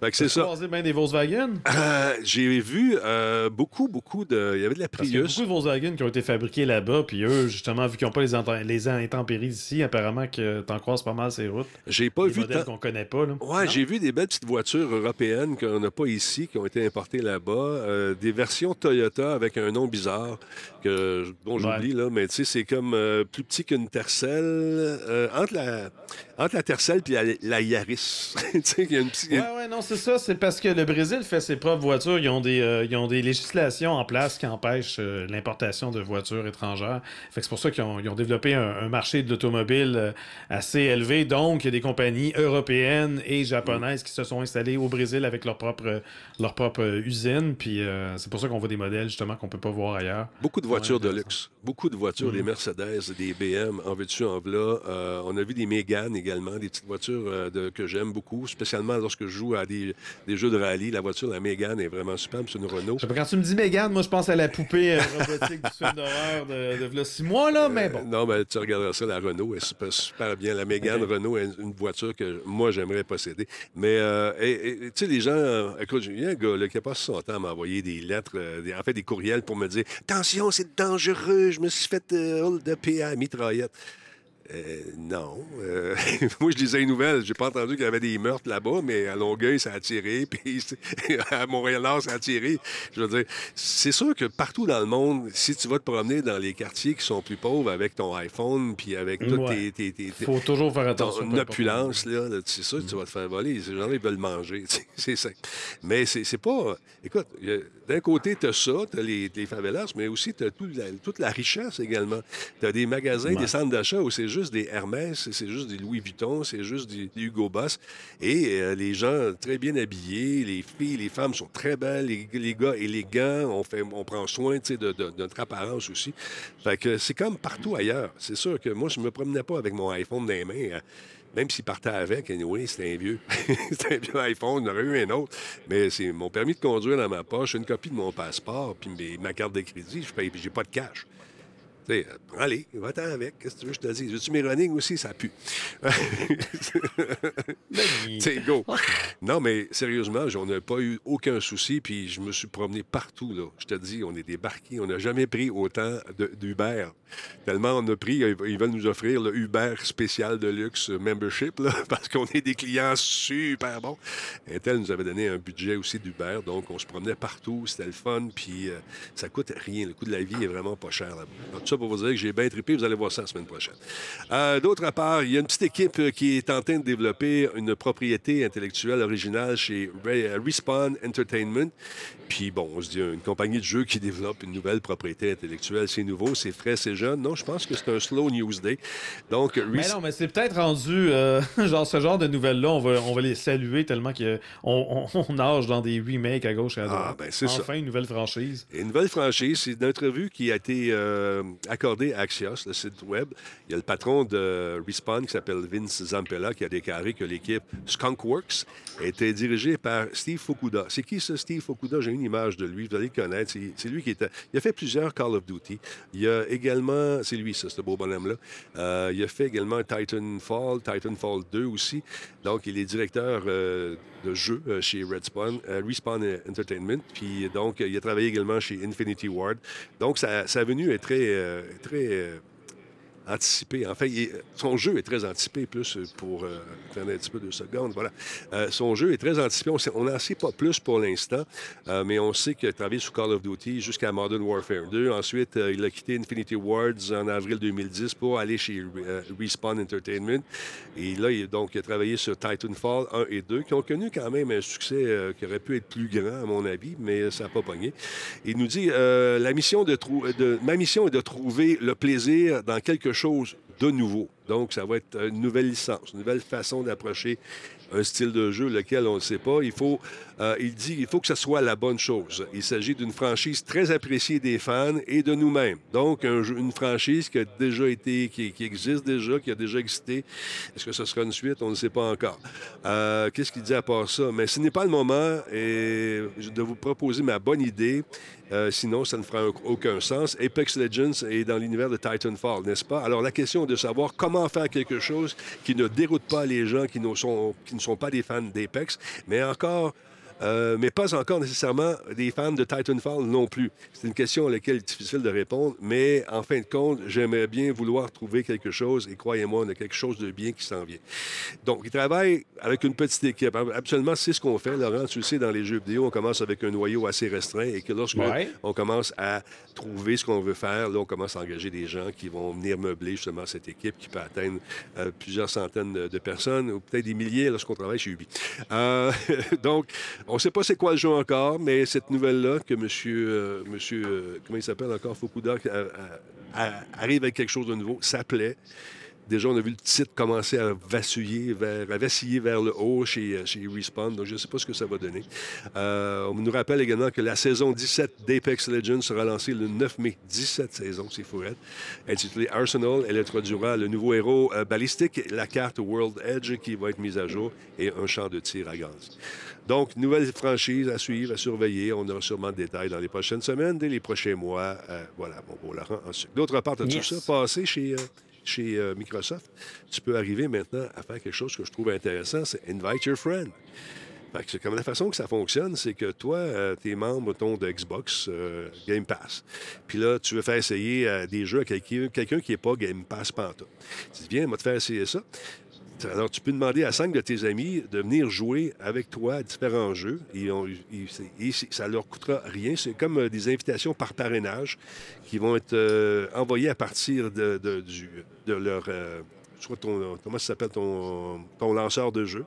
Speaker 1: Fait que c'est ça.
Speaker 2: croisé bien des Volkswagen?
Speaker 1: Euh, j'ai vu euh, beaucoup, beaucoup de. Il y avait de la
Speaker 2: Parce qu'il y a
Speaker 1: Prius.
Speaker 2: beaucoup de Volkswagen qui ont été fabriqués là-bas, puis eux, justement, vu qu'ils n'ont pas les, ent- les intempéries ici, apparemment que t'en croises pas mal ces routes.
Speaker 1: J'ai pas
Speaker 2: Des
Speaker 1: vu
Speaker 2: modèles
Speaker 1: tant-
Speaker 2: qu'on connaît pas, là.
Speaker 1: Ouais,
Speaker 2: Non?
Speaker 1: j'ai vu des belles petites voitures européennes qu'on n'a pas ici, qui ont été importées là-bas. Euh, des versions Toyota avec un nom bizarre que bon j'oublie là, mais tu sais c'est comme euh, plus petit qu'une Tercel euh, entre la entre la Tercel puis la, la Yaris. tu sais il y a une petite
Speaker 2: Ouais, ouais, non, c'est ça. C'est parce que le Brésil fait ses propres voitures. Ils ont des, euh, ils ont des législations en place qui empêchent euh, l'importation de voitures étrangères. Fait c'est pour ça qu'ils ont, ils ont développé un, un marché de l'automobile euh, assez élevé. Donc, il y a des compagnies européennes et japonaises qui se sont installées au Brésil avec leur propre leur propre usine. Puis euh, c'est pour ça qu'on voit des modèles justement qu'on peut pas voir ailleurs.
Speaker 1: Beaucoup de voitures de luxe. Beaucoup de voitures, des Mercedes, des BM, en veux-tu, en. Euh, on a vu des Mégane également, des petites voitures euh, de- que j'aime beaucoup, spécialement lorsque je joue à des, des jeux de rallye. La voiture, la Mégane, est vraiment superbe. C'est une Renault.
Speaker 2: Quand tu me dis Mégane, moi je pense à la poupée euh, robotique du film d'horreur de, de six mois, là, mais bon.
Speaker 1: Euh, Non, mais tu regarderas ça, la Renault, est super, super bien. La Mégane
Speaker 2: Ok.
Speaker 1: Renault est une voiture que moi, j'aimerais posséder. Mais, euh, tu sais, les gens, euh, écoute, il y a un gars là, qui a passé son temps à m'envoyer des lettres, des- en fait, des courriels pour me dire Attention, c'est dangereux, je me suis fait hold up à mitraillette. Euh, non. Euh, moi, je lisais les nouvelles. J'ai pas entendu qu'il y avait des meurtres là-bas, mais à Longueuil, ça a tiré. Puis à Montréal-Nord, ça a tiré. Je veux dire, c'est sûr que partout dans le monde, si tu vas te promener dans les quartiers qui sont plus pauvres avec ton iPhone, puis avec toutes
Speaker 2: Ouais.
Speaker 1: tes, tes, tes-
Speaker 2: Faut toujours faire attention.
Speaker 1: ton opulence, là, là, c'est sûr que tu vas te faire voler. Ces gens-là, ils veulent manger. C'est ça. Mais c'est pas. Écoute, d'un côté, tu as ça, tu as les, les favelas, mais aussi tu as toute la richesse également. Tu as des magasins, des centres d'achat où c'est juste des Hermès, c'est juste des Louis Vuitton, c'est juste des, Hugo Boss. Et euh, les gens très bien habillés, les filles, les femmes sont très belles, les, gars élégants, on, fait, on prend soin de, notre apparence aussi. Fait que c'est comme partout ailleurs. C'est sûr que moi, je me promenais pas avec mon iPhone dans les mains. hein. Même s'il partait avec, anyway, c'était un vieux. c'était un vieux iPhone, il y aurait eu un autre. Mais c'est mon permis de conduire dans ma poche, une copie de mon passeport, puis ma carte de crédit, je j'ai pas de cash. Tu sais, euh, prends-les, va-t'en avec. Qu'est-ce que tu veux que je te dise? Veux-tu mes running aussi? Ça pue. Tu sais, go. Non, mais sérieusement, on n'a pas eu aucun souci, puis je me suis promené partout, là. Je te dis, on est débarqué. On n'a jamais pris autant d'Uber. Tellement on a pris, ils ils veulent nous offrir le Uber spécial de luxe membership, là, parce qu'on est des clients super bons. Intel nous avait donné un budget aussi d'Uber, donc on se promenait partout, c'était le fun, puis euh, ça coûte rien. Le coût de la vie est vraiment pas cher là-bas. Ça pour vous dire que j'ai bien trippé, vous allez voir ça la semaine prochaine. Euh, D'autre part, il y a une petite équipe euh, qui est en train de développer une propriété intellectuelle originale chez euh, Respawn Entertainment. Puis bon, on se dit une compagnie de jeux qui développe une nouvelle propriété intellectuelle, c'est nouveau, c'est frais, c'est jeune. Non, je pense que c'est un slow news day. Donc,
Speaker 2: Mais non, mais c'est peut-être rendu, euh, genre ce genre de nouvelles-là, on va, on va les saluer tellement qu'on on, on nage dans des remakes à gauche et à droite.
Speaker 1: Ah, ben, c'est ça.
Speaker 2: enfin, une nouvelle franchise.
Speaker 1: Une nouvelle franchise, c'est une entrevue qui a été euh, accordée à Axios, le site web. Il y a le patron de Respawn qui s'appelle Vince Zampella qui a déclaré que l'équipe Skunkworks était dirigée par Steve Fukuda. C'est qui ce Steve Fukuda? J'ai une image de lui, vous allez le connaître. C'est lui qui a fait plusieurs Call of Duty. Il a également. C'est lui, ça, ce beau bonhomme-là. Euh, il a fait également Titanfall, Titanfall 2 aussi. Donc, il est directeur euh, de jeu euh, chez Respawn, euh, Respawn Entertainment. Puis, donc, il a travaillé également chez Infinity Ward. Donc, sa, sa venue est très, euh, très anticipée. En fait, son jeu est très anticipé, plus euh, pour... Euh, un petit peu deux secondes, voilà. Euh, son jeu est très anticipé. On n'en sait pas plus pour l'instant, euh, mais on sait qu'il a travaillé sur Call of Duty jusqu'à Modern Warfare 2. Ensuite, il a quitté Infinity Wards en avril 2010 pour aller chez Respawn Entertainment. Et là, il, donc, a travaillé sur Titanfall 1 et 2, qui ont connu quand même un succès qui aurait pu être plus grand, à mon avis, mais ça n'a pas pogné. Il nous dit la mission de ma mission est de trouver le plaisir dans quelque chose de nouveau. Donc, ça va être une nouvelle licence, une nouvelle façon d'approcher un style de jeu lequel on ne sait pas. Il faut, euh, il dit, il faut que ce soit la bonne chose. Il s'agit d'une franchise très appréciée des fans et de nous-mêmes. Donc, une franchise qui a déjà été, qui, existe déjà, qui a déjà existé. Est-ce que ce sera une suite? On ne sait pas encore. Euh, Qu'est-ce qu'il dit à part ça? Mais ce n'est pas le moment et de vous proposer ma bonne idée. Euh, sinon, ça ne fera un- aucun sens. Apex Legends est dans l'univers de Titanfall, n'est-ce pas? Alors, la question est de savoir comment faire quelque chose qui ne déroute pas les gens qui sont, qui ne sont pas des fans d'Apex, mais encore euh, mais pas encore nécessairement des fans de Titanfall non plus. C'est une question à laquelle il est difficile de répondre, mais en fin de compte, j'aimerais bien vouloir trouver quelque chose, et croyez-moi, on a quelque chose de bien qui s'en vient. Donc, il travaille avec une petite équipe. Absolument, c'est ce qu'on fait. Laurent, tu le sais, dans les jeux vidéo, on commence avec un noyau assez restreint et que lorsque
Speaker 2: Ouais.
Speaker 1: on commence à trouver ce qu'on veut faire, là, on commence à engager des gens qui vont venir meubler justement cette équipe qui peut atteindre euh, plusieurs centaines de, de personnes ou peut-être des milliers lorsqu'on travaille chez Ubi. Euh, donc, on ne sait pas c'est quoi le jeu encore, mais cette nouvelle-là que monsieur, euh, euh, comment il s'appelle encore, Fukuda, arrive avec quelque chose de nouveau, ça plaît. Déjà, on a vu le titre commencer à vaciller vers, à vaciller vers le haut chez, chez Respawn. Donc, je ne sais pas ce que ça va donner. Euh, on nous rappelle également que la saison 17 d'Apex Legends sera lancée le 9 mai. 17 saisons, c'est fou. Intitulée Arsenal, elle introduira le nouveau héros euh, balistique, la carte World Edge qui va être mise à jour et un champ de tir à gaz. Donc, nouvelle franchise à suivre, à surveiller. On aura sûrement de détails dans les prochaines semaines, dès les prochains mois. Euh, voilà, bon, bon, Laurent, ensuite. D'autre part, as-tu
Speaker 2: Yes.
Speaker 1: ça passé chez, chez euh, Microsoft? Tu peux arriver maintenant à faire quelque chose que je trouve intéressant, c'est Invite Your Friend. C'est comme la façon que ça fonctionne, c'est que toi, euh, t'es membre ton, de Xbox euh, Game Pass. Puis là, tu veux faire essayer des jeux à quelqu'un quelqu'un qui n'est pas Game Pass pantoute. Tu dis, viens, on va te faire essayer ça. Alors, tu peux demander à cinq de tes amis de venir jouer avec toi à différents jeux. Et, on- et ça leur coûtera rien. C'est comme euh, des invitations par parrainage qui vont être euh, envoyées à partir de leur... euh, soit ton, comment ça s'appelle, ton, ton lanceur de jeu.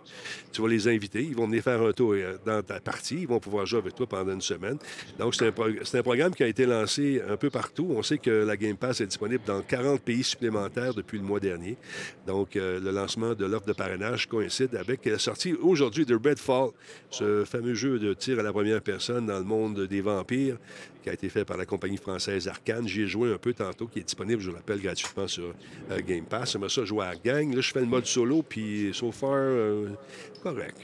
Speaker 1: Tu vas les inviter. Ils vont venir faire un tour euh, dans ta partie. Ils vont pouvoir jouer avec toi pendant une semaine. Donc, c'est un, programme qui a été lancé un peu partout. On sait que la Game Pass est disponible dans 40 pays supplémentaires depuis le mois dernier. Donc, euh, le lancement de l'offre de parrainage coïncide avec la sortie aujourd'hui de Redfall, ce fameux jeu de tir à la première personne dans le monde des vampires qui a été fait par la compagnie française Arcane. J'y ai joué un peu tantôt, qui est disponible, je le rappelle, gratuitement sur euh, Game Pass. J'aimerais ça jouer à la gang. Là, je fais le mode solo, puis so far, euh, correct.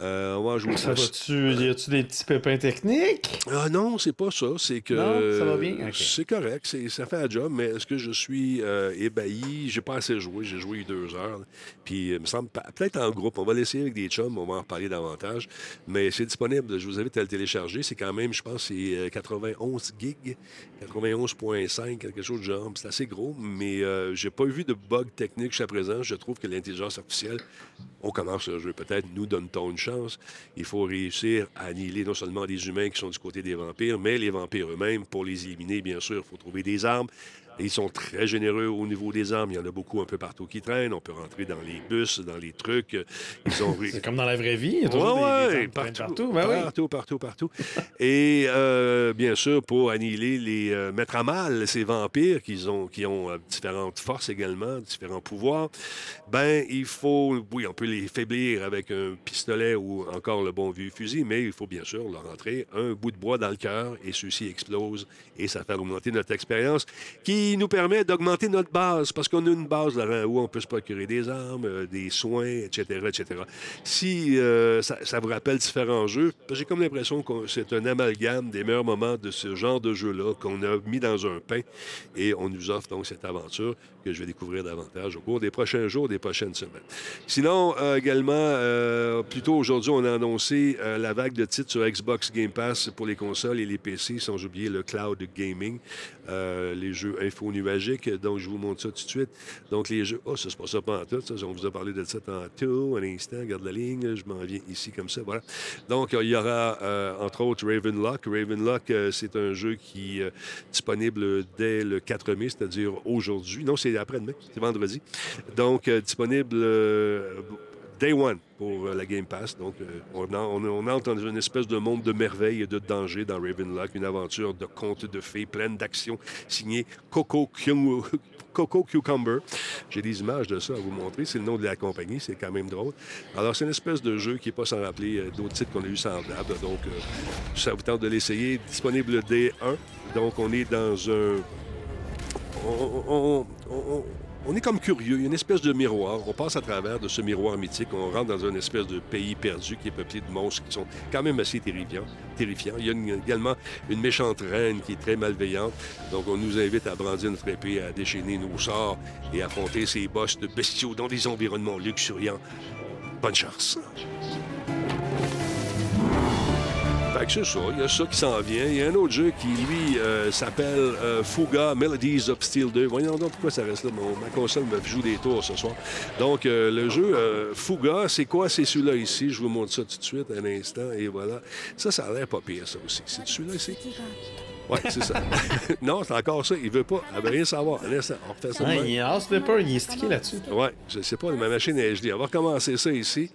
Speaker 1: Euh, on va jouer
Speaker 2: Ça
Speaker 1: plus.
Speaker 2: va-tu, y a-tu des petits pépins techniques?
Speaker 1: Ah non, c'est pas ça. C'est que.
Speaker 2: Non, ça va bien?
Speaker 1: C'est correct. c'est- Ça fait un job, mais est-ce que je suis euh, ébahi? J'ai pas assez joué. J'ai joué deux heures. Puis, il me semble, peut-être en groupe. On va l'essayer avec des chums. On va en reparler davantage. Mais c'est disponible. Je vous invite à le télécharger. C'est quand même, je pense, c'est euh, 91 gigs, 91.5, quelque chose du genre. C'est assez gros, mais euh, j'ai pas vu de bug technique jusqu'à présent. Je trouve que l'intelligence artificielle, on commence le jeu peut-être, nous donne-t-on une chance. Il faut réussir à annihiler non seulement les humains qui sont du côté des vampires, mais les vampires eux-mêmes. Pour les éliminer, bien sûr, il faut trouver des armes. Ils sont très généreux au niveau des armes. Il y en a beaucoup un peu partout qui traînent. On peut rentrer dans les bus, dans les trucs. Ils ont
Speaker 2: C'est comme dans la vraie vie. Il y a toujours
Speaker 1: Ouais,
Speaker 2: des, des
Speaker 1: ouais,
Speaker 2: armes qui traînent
Speaker 1: partout,
Speaker 2: partout. Ben oui.
Speaker 1: partout, partout, partout. Et euh, bien sûr, pour annihiler les euh, mettre à mal ces vampires qui ont, qui ont euh, différentes forces également, différents pouvoirs, ben il faut, oui, on peut les faiblir avec un pistolet ou encore le bon vieux fusil, mais il faut bien sûr leur rentrer un bout de bois dans le cœur et ceux-ci explosent et ça fait augmenter notre expérience qui nous permet d'augmenter notre base parce qu'on a une base Laurent, où on peut se procurer des armes, euh, des soins, etc., etc. Si euh, ça, vous rappelle différents jeux, j'ai comme l'impression que c'est un amalgame des meilleurs moments de ce genre de jeu-là qu'on a mis dans un pain et on nous offre donc cette aventure que je vais découvrir davantage au cours des prochains jours, des prochaines semaines. Sinon, euh, également, euh, plus tôt aujourd'hui, on a annoncé la vague de titres sur Xbox Game Pass pour les consoles et les PC, sans oublier le cloud gaming, les jeux info nuagiques. Donc, je vous montre ça tout de suite. Donc, les jeux. Oh, ça, c'est pas ça pas en tout. Ça, on vous a parlé de ça tantôt. Un instant, garde la ligne. Je m'en viens ici comme ça. Voilà. Donc, euh, il y aura, euh, entre autres, Ravenlock. Ravenlock, euh, c'est un jeu qui est disponible dès le 4 mai, c'est-à-dire aujourd'hui. Non, c'est après-demain. C'est vendredi. Donc, euh, disponible. Day One pour euh, la Game Pass. Donc, euh, on, on, on entre dans une espèce de monde de merveilles et de danger dans Ravenlock, une aventure de contes de fées pleine d'action signée Coco, Coco Cucumber. J'ai des images de ça à vous montrer. C'est le nom de la compagnie. C'est quand même drôle. Alors, c'est une espèce de jeu qui n'est pas sans rappeler euh, d'autres titres qu'on a eu semblables. Donc, ça vous tente de l'essayer. Disponible dès 1. Donc, on est dans un on, on- on- est comme curieux. Il y a une espèce de miroir. On passe à travers de ce miroir mythique. On rentre dans une espèce de pays perdu qui est peuplé de monstres qui sont quand même assez terrifiants. terrifiants. Il y a également une méchante reine qui est très malveillante. Donc, on nous invite à brandir notre épée, à déchaîner nos sorts et affronter ces boss de bestiaux dans des environnements luxuriants. Bonne chance. Fait que c'est ça, il y a ça qui s'en vient. Il y a un autre jeu qui, lui, euh, s'appelle euh, Fuga Melodies of Steel 2. Voyons donc pourquoi ça reste là. Mon- ma console me joue des tours ce soir. Donc, euh, le jeu euh, Fuga, c'est quoi? C'est celui-là ici. Je vous montre ça tout de suite, un instant. Et voilà. Ça, ça a l'air pas pire, ça aussi. C'est celui-là ici? Oui, c'est ça. non, c'est encore ça. Il veut pas. Il veut rien savoir. Un instant, on refait ça.
Speaker 2: Ah, il est Flipper, il est stické là-dessus.
Speaker 1: Ouais, je sais pas, ma machine est HD. On va recommencer ça ici.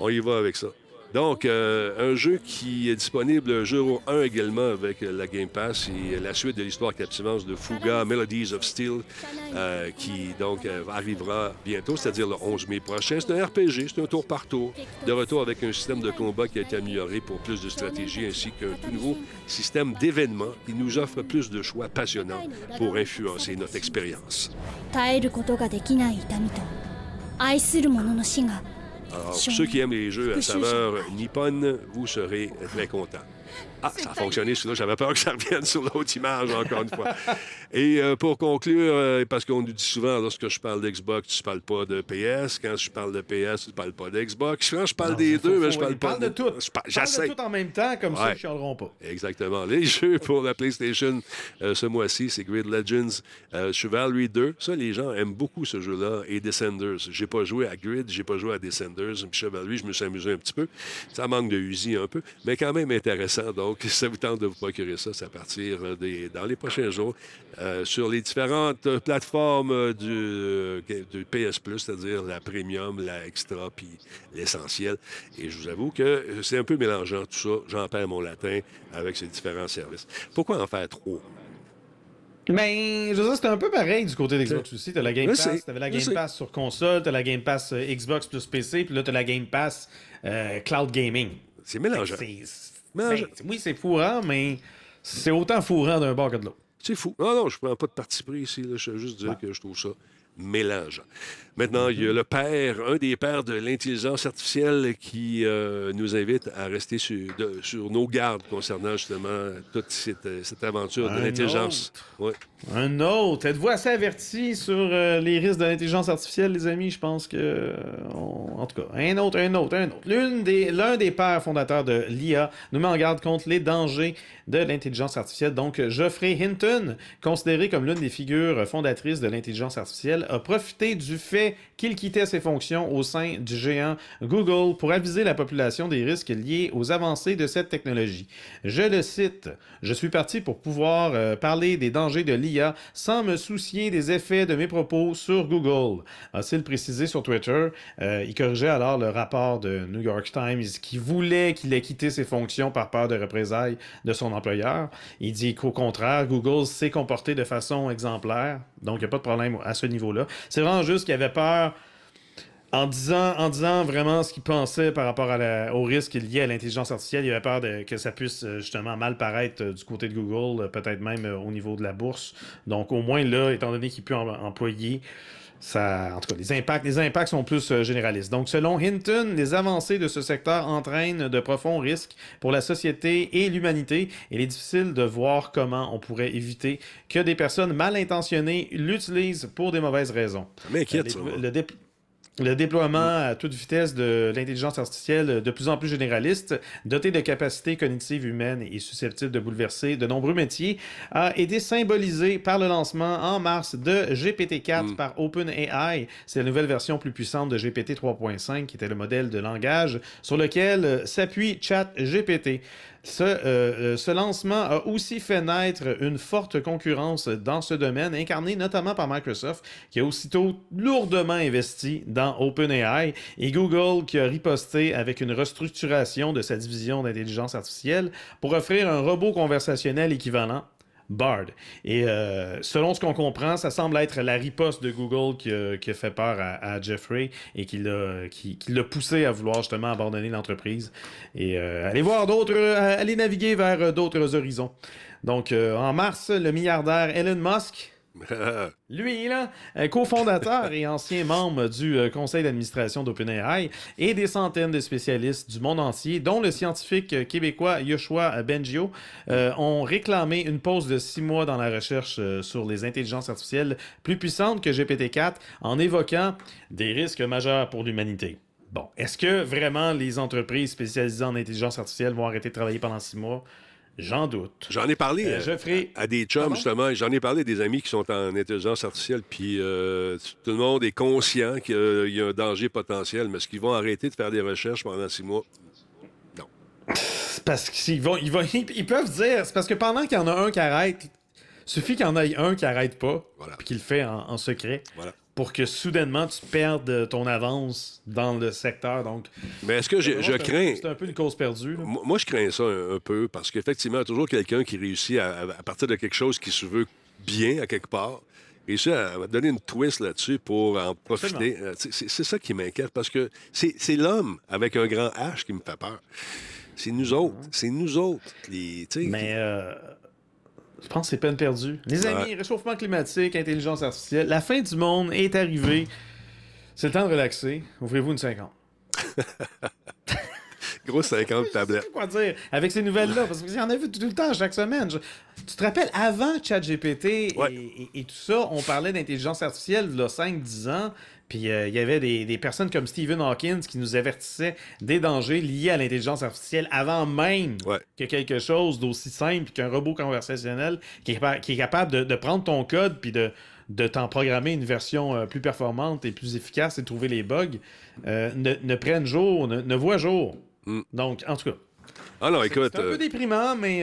Speaker 1: On y va avec ça. Donc, euh, un jeu qui est disponible jour 1 également avec la Game Pass et la suite de l'histoire captivante de Fuga, Melodies of Steel, euh, qui donc euh, arrivera bientôt, c'est-à-dire le 11 mai prochain. C'est un RPG, c'est un tour par tour, de retour avec un système de combat qui a été amélioré pour plus de stratégie ainsi qu'un tout nouveau système d'événements qui nous offre plus de choix passionnants pour influencer notre expérience. Alors, ceux qui aiment les jeux à saveur nippone, vous serez très contents. Ah, ça a fonctionné celui-là. J'avais peur que ça revienne sur l'autre image, encore une fois. Et euh, pour conclure, euh, parce qu'on nous dit souvent, lorsque je parle d'Xbox, tu ne parles pas de PS. Quand je parle de PS, tu ne parles pas d'Xbox. Quand je parle des deux, mais je parle pas
Speaker 2: parle de tout.
Speaker 1: Je par-
Speaker 2: Parle de tout en même temps, comme ça, ils chialeront pas.
Speaker 1: Exactement. Les jeux pour la PlayStation euh, ce mois-ci, c'est Grid Legends, euh, Chivalry 2. Ça, les gens aiment beaucoup ce jeu-là. Et Descenders. J'ai pas joué à Grid, j'ai pas joué à Descenders. Puis Chivalry, je me suis amusé un petit peu. Ça manque de Uzi un peu, mais quand même intéressant. Donc, si ça vous tente de vous procurer ça, c'est à partir des, dans les prochains jours euh, sur les différentes plateformes du, euh, du PS Plus, c'est-à-dire la Premium, la Extra, puis l'Essentiel. Et je vous avoue que c'est un peu mélangeant tout ça. J'en perds mon latin avec ces différents services. Pourquoi en faire trop?
Speaker 2: Mais je veux dire, c'était un peu pareil du côté d'Xbox aussi. T'as la Game Pass, t'avais la Game. Pass sur console, t'as la Game Pass euh, Xbox plus PC, puis là t'as la Game Pass euh, Cloud Gaming.
Speaker 1: C'est mélangeant.
Speaker 2: C'est-
Speaker 1: Mélangeant.
Speaker 2: ben, oui, c'est fourrant, mais c'est autant fourrant d'un bord que de l'autre.
Speaker 1: C'est fou. Non, non, je prends pas de parti pris ici. là. Je veux juste dire que je trouve ça mélangeant. Maintenant, il y a le père, un des pères de l'intelligence artificielle qui euh, nous invite à rester sur, de- sur nos gardes concernant justement toute cette, euh, cette aventure de l'intelligence. Ouais.
Speaker 2: Un autre. Êtes-vous assez averti sur euh, les risques de l'intelligence artificielle, les amis? Je pense que. euh, En tout cas, un autre, un autre, un autre. L'une des- L'un des, pères fondateurs de l'IA nous met en garde contre les dangers de l'intelligence artificielle. Donc, Geoffrey Hinton, considéré comme l'une des figures fondatrices de l'intelligence artificielle, a profité du fait qu'il quittait ses fonctions au sein du géant Google pour aviser la population des risques liés aux avancées de cette technologie. Je le cite, Je suis parti pour pouvoir euh, parler des dangers de l'IA sans me soucier des effets de mes propos sur Google, a-t-il précisé sur Twitter? Euh, il corrigeait alors le rapport de New York Times qui voulait qu'il ait quitté ses fonctions par peur de représailles de son employeur. Il dit qu'au contraire, Google s'est comporté de façon exemplaire, donc il n'y a pas de problème à ce niveau-là. C'est vraiment juste qu'il avait peur en disant, en disant vraiment ce qu'il pensait par rapport à la- au risque lié à l'intelligence artificielle, il avait peur de- que ça puisse euh, justement mal paraître euh, du côté de Google, euh, peut-être même au niveau de la bourse. Donc au moins là, étant donné qu'il peut employer, ça, en tout cas, les impacts, les impacts sont plus euh, généralistes. Donc, selon Hinton, les avancées de ce secteur entraînent de profonds risques pour la société et l'humanité. Il est difficile de voir comment on pourrait éviter que des personnes mal intentionnées l'utilisent pour des mauvaises raisons.
Speaker 1: Ça m'inquiète,
Speaker 2: Euh,
Speaker 1: ça.
Speaker 2: les-
Speaker 1: moi.
Speaker 2: le, dé- le déploiement à toute vitesse de l'intelligence artificielle de plus en plus généraliste, doté de capacités cognitives humaines et susceptible de bouleverser de nombreux métiers, a été symbolisé par le lancement en mars de GPT-4 par OpenAI. C'est la nouvelle version plus puissante de GPT 3.5 qui était le modèle de langage sur lequel euh, s'appuie ChatGPT. Ce, euh, euh, ce lancement a aussi fait naître une forte concurrence dans ce domaine, incarnée notamment par Microsoft, qui a aussitôt lourdement investi dans OpenAI, et Google qui a riposté avec une restructuration de sa division d'intelligence artificielle pour offrir un robot conversationnel équivalent. Bard. Et euh, selon ce qu'on comprend, ça semble être la riposte de Google qui a, fait peur à, Jeffrey et qui l'a poussé à vouloir justement abandonner l'entreprise et euh, aller voir d'autres, euh, aller naviguer vers d'autres horizons. Donc, en mars, le milliardaire Elon Musk, lui, là, cofondateur et ancien membre du euh, conseil d'administration d'OpenAI, et des centaines de spécialistes du monde entier, dont le scientifique euh, québécois Yoshua Bengio, euh, ont réclamé une pause de six mois dans la recherche sur les intelligences artificielles plus puissantes que GPT-4 en évoquant des risques majeurs pour l'humanité. Bon, est-ce que vraiment les entreprises spécialisées en intelligence artificielle vont arrêter de travailler pendant six mois? J'en doute.
Speaker 1: J'en ai parlé
Speaker 2: Euh,
Speaker 1: euh,
Speaker 2: je ferai-
Speaker 1: à des chums,
Speaker 2: Pardon?
Speaker 1: justement. J'en ai parlé à des amis qui sont en intelligence artificielle, puis euh, tout le monde est conscient qu'il y a un danger potentiel, mais est-ce qu'ils vont arrêter de faire des recherches pendant six mois?
Speaker 2: C'est parce qu'ils vont, ils, vont, ils peuvent dire, c'est parce que pendant qu'il y en a un qui arrête, suffit qu'il y en ait un qui arrête pas,
Speaker 1: Voilà.
Speaker 2: puis qu'il le fait en, en secret.
Speaker 1: Voilà.
Speaker 2: Pour que soudainement tu perdes ton avance dans le secteur. Donc,
Speaker 1: Mais est-ce que je, crains.
Speaker 2: C'est un peu une cause perdue. là.
Speaker 1: Moi, je crains ça un, un peu parce qu'effectivement, il y a toujours quelqu'un qui réussit à, à partir de quelque chose qui se veut bien à quelque part. réussit à à donner une twist là-dessus pour en profiter. Euh, c'est- ça qui m'inquiète parce que c'est l'homme avec un grand H qui me fait peur. C'est nous autres. C'est nous autres. Les,
Speaker 2: Mais euh, je pense que c'est peine perdue. Les amis,
Speaker 1: Ouais.
Speaker 2: réchauffement climatique, intelligence artificielle, la fin du monde est arrivée. C'est le temps de relaxer. Ouvrez-vous une 50.
Speaker 1: Gros 50
Speaker 2: Je sais
Speaker 1: tablettes.
Speaker 2: quoi dire avec ces nouvelles-là, parce qu'il y en a vu tout le temps, chaque semaine. Je- Tu te rappelles, avant ChatGPT et,
Speaker 1: Ouais.
Speaker 2: et- et tout ça, on parlait d'intelligence artificielle il y a 5-10 ans, puis euh, il y avait des, des personnes comme Stephen Hawkins qui nous avertissaient des dangers liés à l'intelligence artificielle avant même
Speaker 1: Ouais.
Speaker 2: que quelque chose d'aussi simple qu'un robot conversationnel qui est, capa- qui est capable de, de prendre ton code puis de, de t'en programmer une version euh, plus performante et plus efficace et trouver les bugs, euh, ne, ne prenne jour, ne, ne voit jour.
Speaker 1: Mm.
Speaker 2: Donc, en tout cas,
Speaker 1: Ah non, écoute.
Speaker 2: c'est un peu déprimant, mais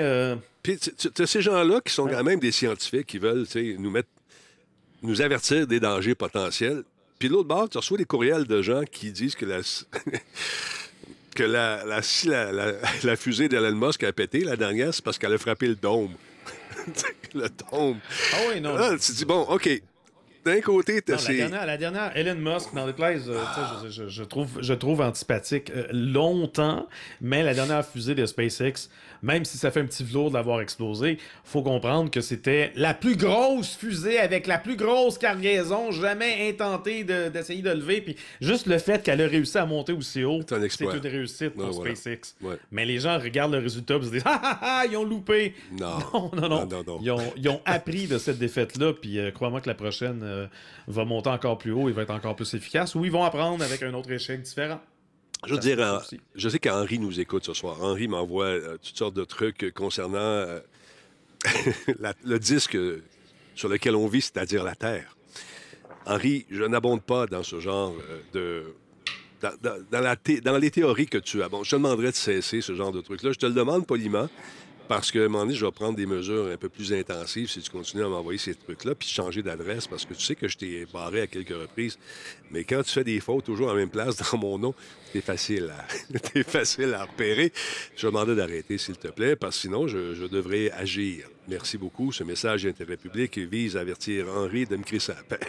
Speaker 1: Puis tu ces gens-là qui sont quand même des scientifiques qui veulent nous mettre, nous avertir des dangers potentiels. Puis l'autre bord, tu reçois des courriels de gens qui disent que la que la, la, si la, la- la fusée d'Elon Musk a pété la dernière, c'est parce qu'elle a frappé le dôme. le dôme.
Speaker 2: Ah oui, non.
Speaker 1: Là, tu te dis, bon, OK. D'un côté, t'as
Speaker 2: la, dernière, la dernière, Elon Musk, dans les places, euh, je, je- je trouve, je trouve antipathique euh, longtemps, mais la dernière fusée de SpaceX, même si ça fait un petit velours de l'avoir explosé, faut comprendre que c'était la plus grosse fusée avec la plus grosse cargaison jamais intentée de- d'essayer de, lever. Puis juste le fait qu'elle a réussi à monter aussi haut,
Speaker 1: C'est
Speaker 2: une réussite pour
Speaker 1: voilà.
Speaker 2: SpaceX.
Speaker 1: Ouais.
Speaker 2: Mais les gens regardent le résultat et se disent Ah ah ah, ils ont loupé.
Speaker 1: Non.
Speaker 2: Non, non, non.
Speaker 1: Non, non, non.
Speaker 2: Ils, ont, ils ont appris de cette défaite-là, puis euh, crois-moi que la prochaine euh, va monter encore plus haut et va être encore plus efficace, ou ils vont apprendre avec un autre échec différent.
Speaker 1: Je veux dire, euh, je sais qu'Henri nous écoute ce soir. Henri m'envoie euh, toutes sortes de trucs concernant euh, la- le disque sur lequel on vit, c'est-à-dire la Terre. Henri, je n'abonde pas dans ce genre de... Dans, dans- dans la thé- dans les théories que tu abondes. Je te demanderais de cesser ce genre de truc-là. Je te le demande poliment parce qu'à un moment donné, je vais prendre des mesures un peu plus intensives si tu continues à m'envoyer ces trucs-là, puis changer d'adresse parce que tu sais que je t'ai barré à quelques reprises. Mais quand tu fais des fautes toujours à la même place dans mon nom, c'est facile à, t'es facile à repérer. Je demander d'arrêter, s'il te plaît, parce que sinon, je, devrais agir. Merci beaucoup. Ce message d'intérêt public vise à avertir Henri de me crier sa paix.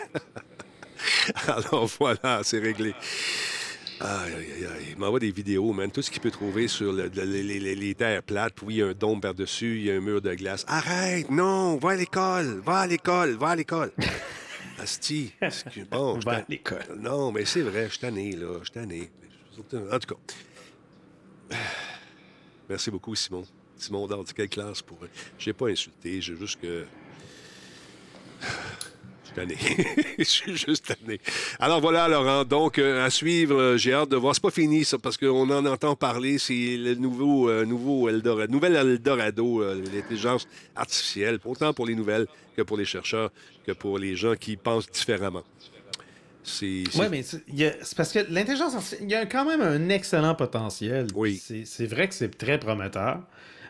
Speaker 1: Alors voilà, c'est réglé. Aïe, aïe, aïe, aïe. Il m'envoie des vidéos, man. Tout ce qu'il peut trouver sur le- le- les, les- les- les terres plates. Oui, il y a un dôme par-dessus, il y a un mur de glace. Arrête! Non! Va à l'école! Va à l'école! Va à l'école! Asti! excuse- Bon, je
Speaker 2: Va à
Speaker 1: t'en-
Speaker 2: l'école.
Speaker 1: Non, mais c'est vrai, je suis tanné, là. Je suis tanné. En tout cas. Merci beaucoup, Simon. Simon Dard, quelle classe pour. Je n'ai pas insulté, j'ai juste que. Je suis tanné. Je suis juste tanné. Alors voilà, Laurent. Donc, euh, à suivre, euh, j'ai hâte de voir. C'est pas fini, ça, parce qu'on en entend parler. C'est le nouveau, euh, nouveau Eldorado, nouvel Eldorado, l'intelligence artificielle, autant pour les nouvelles que pour les chercheurs, que pour les gens qui pensent différemment.
Speaker 2: Oui, mais c'est parce que l'intelligence artificielle, il y a quand même un excellent potentiel.
Speaker 1: Oui.
Speaker 2: C'est vrai que c'est très prometteur.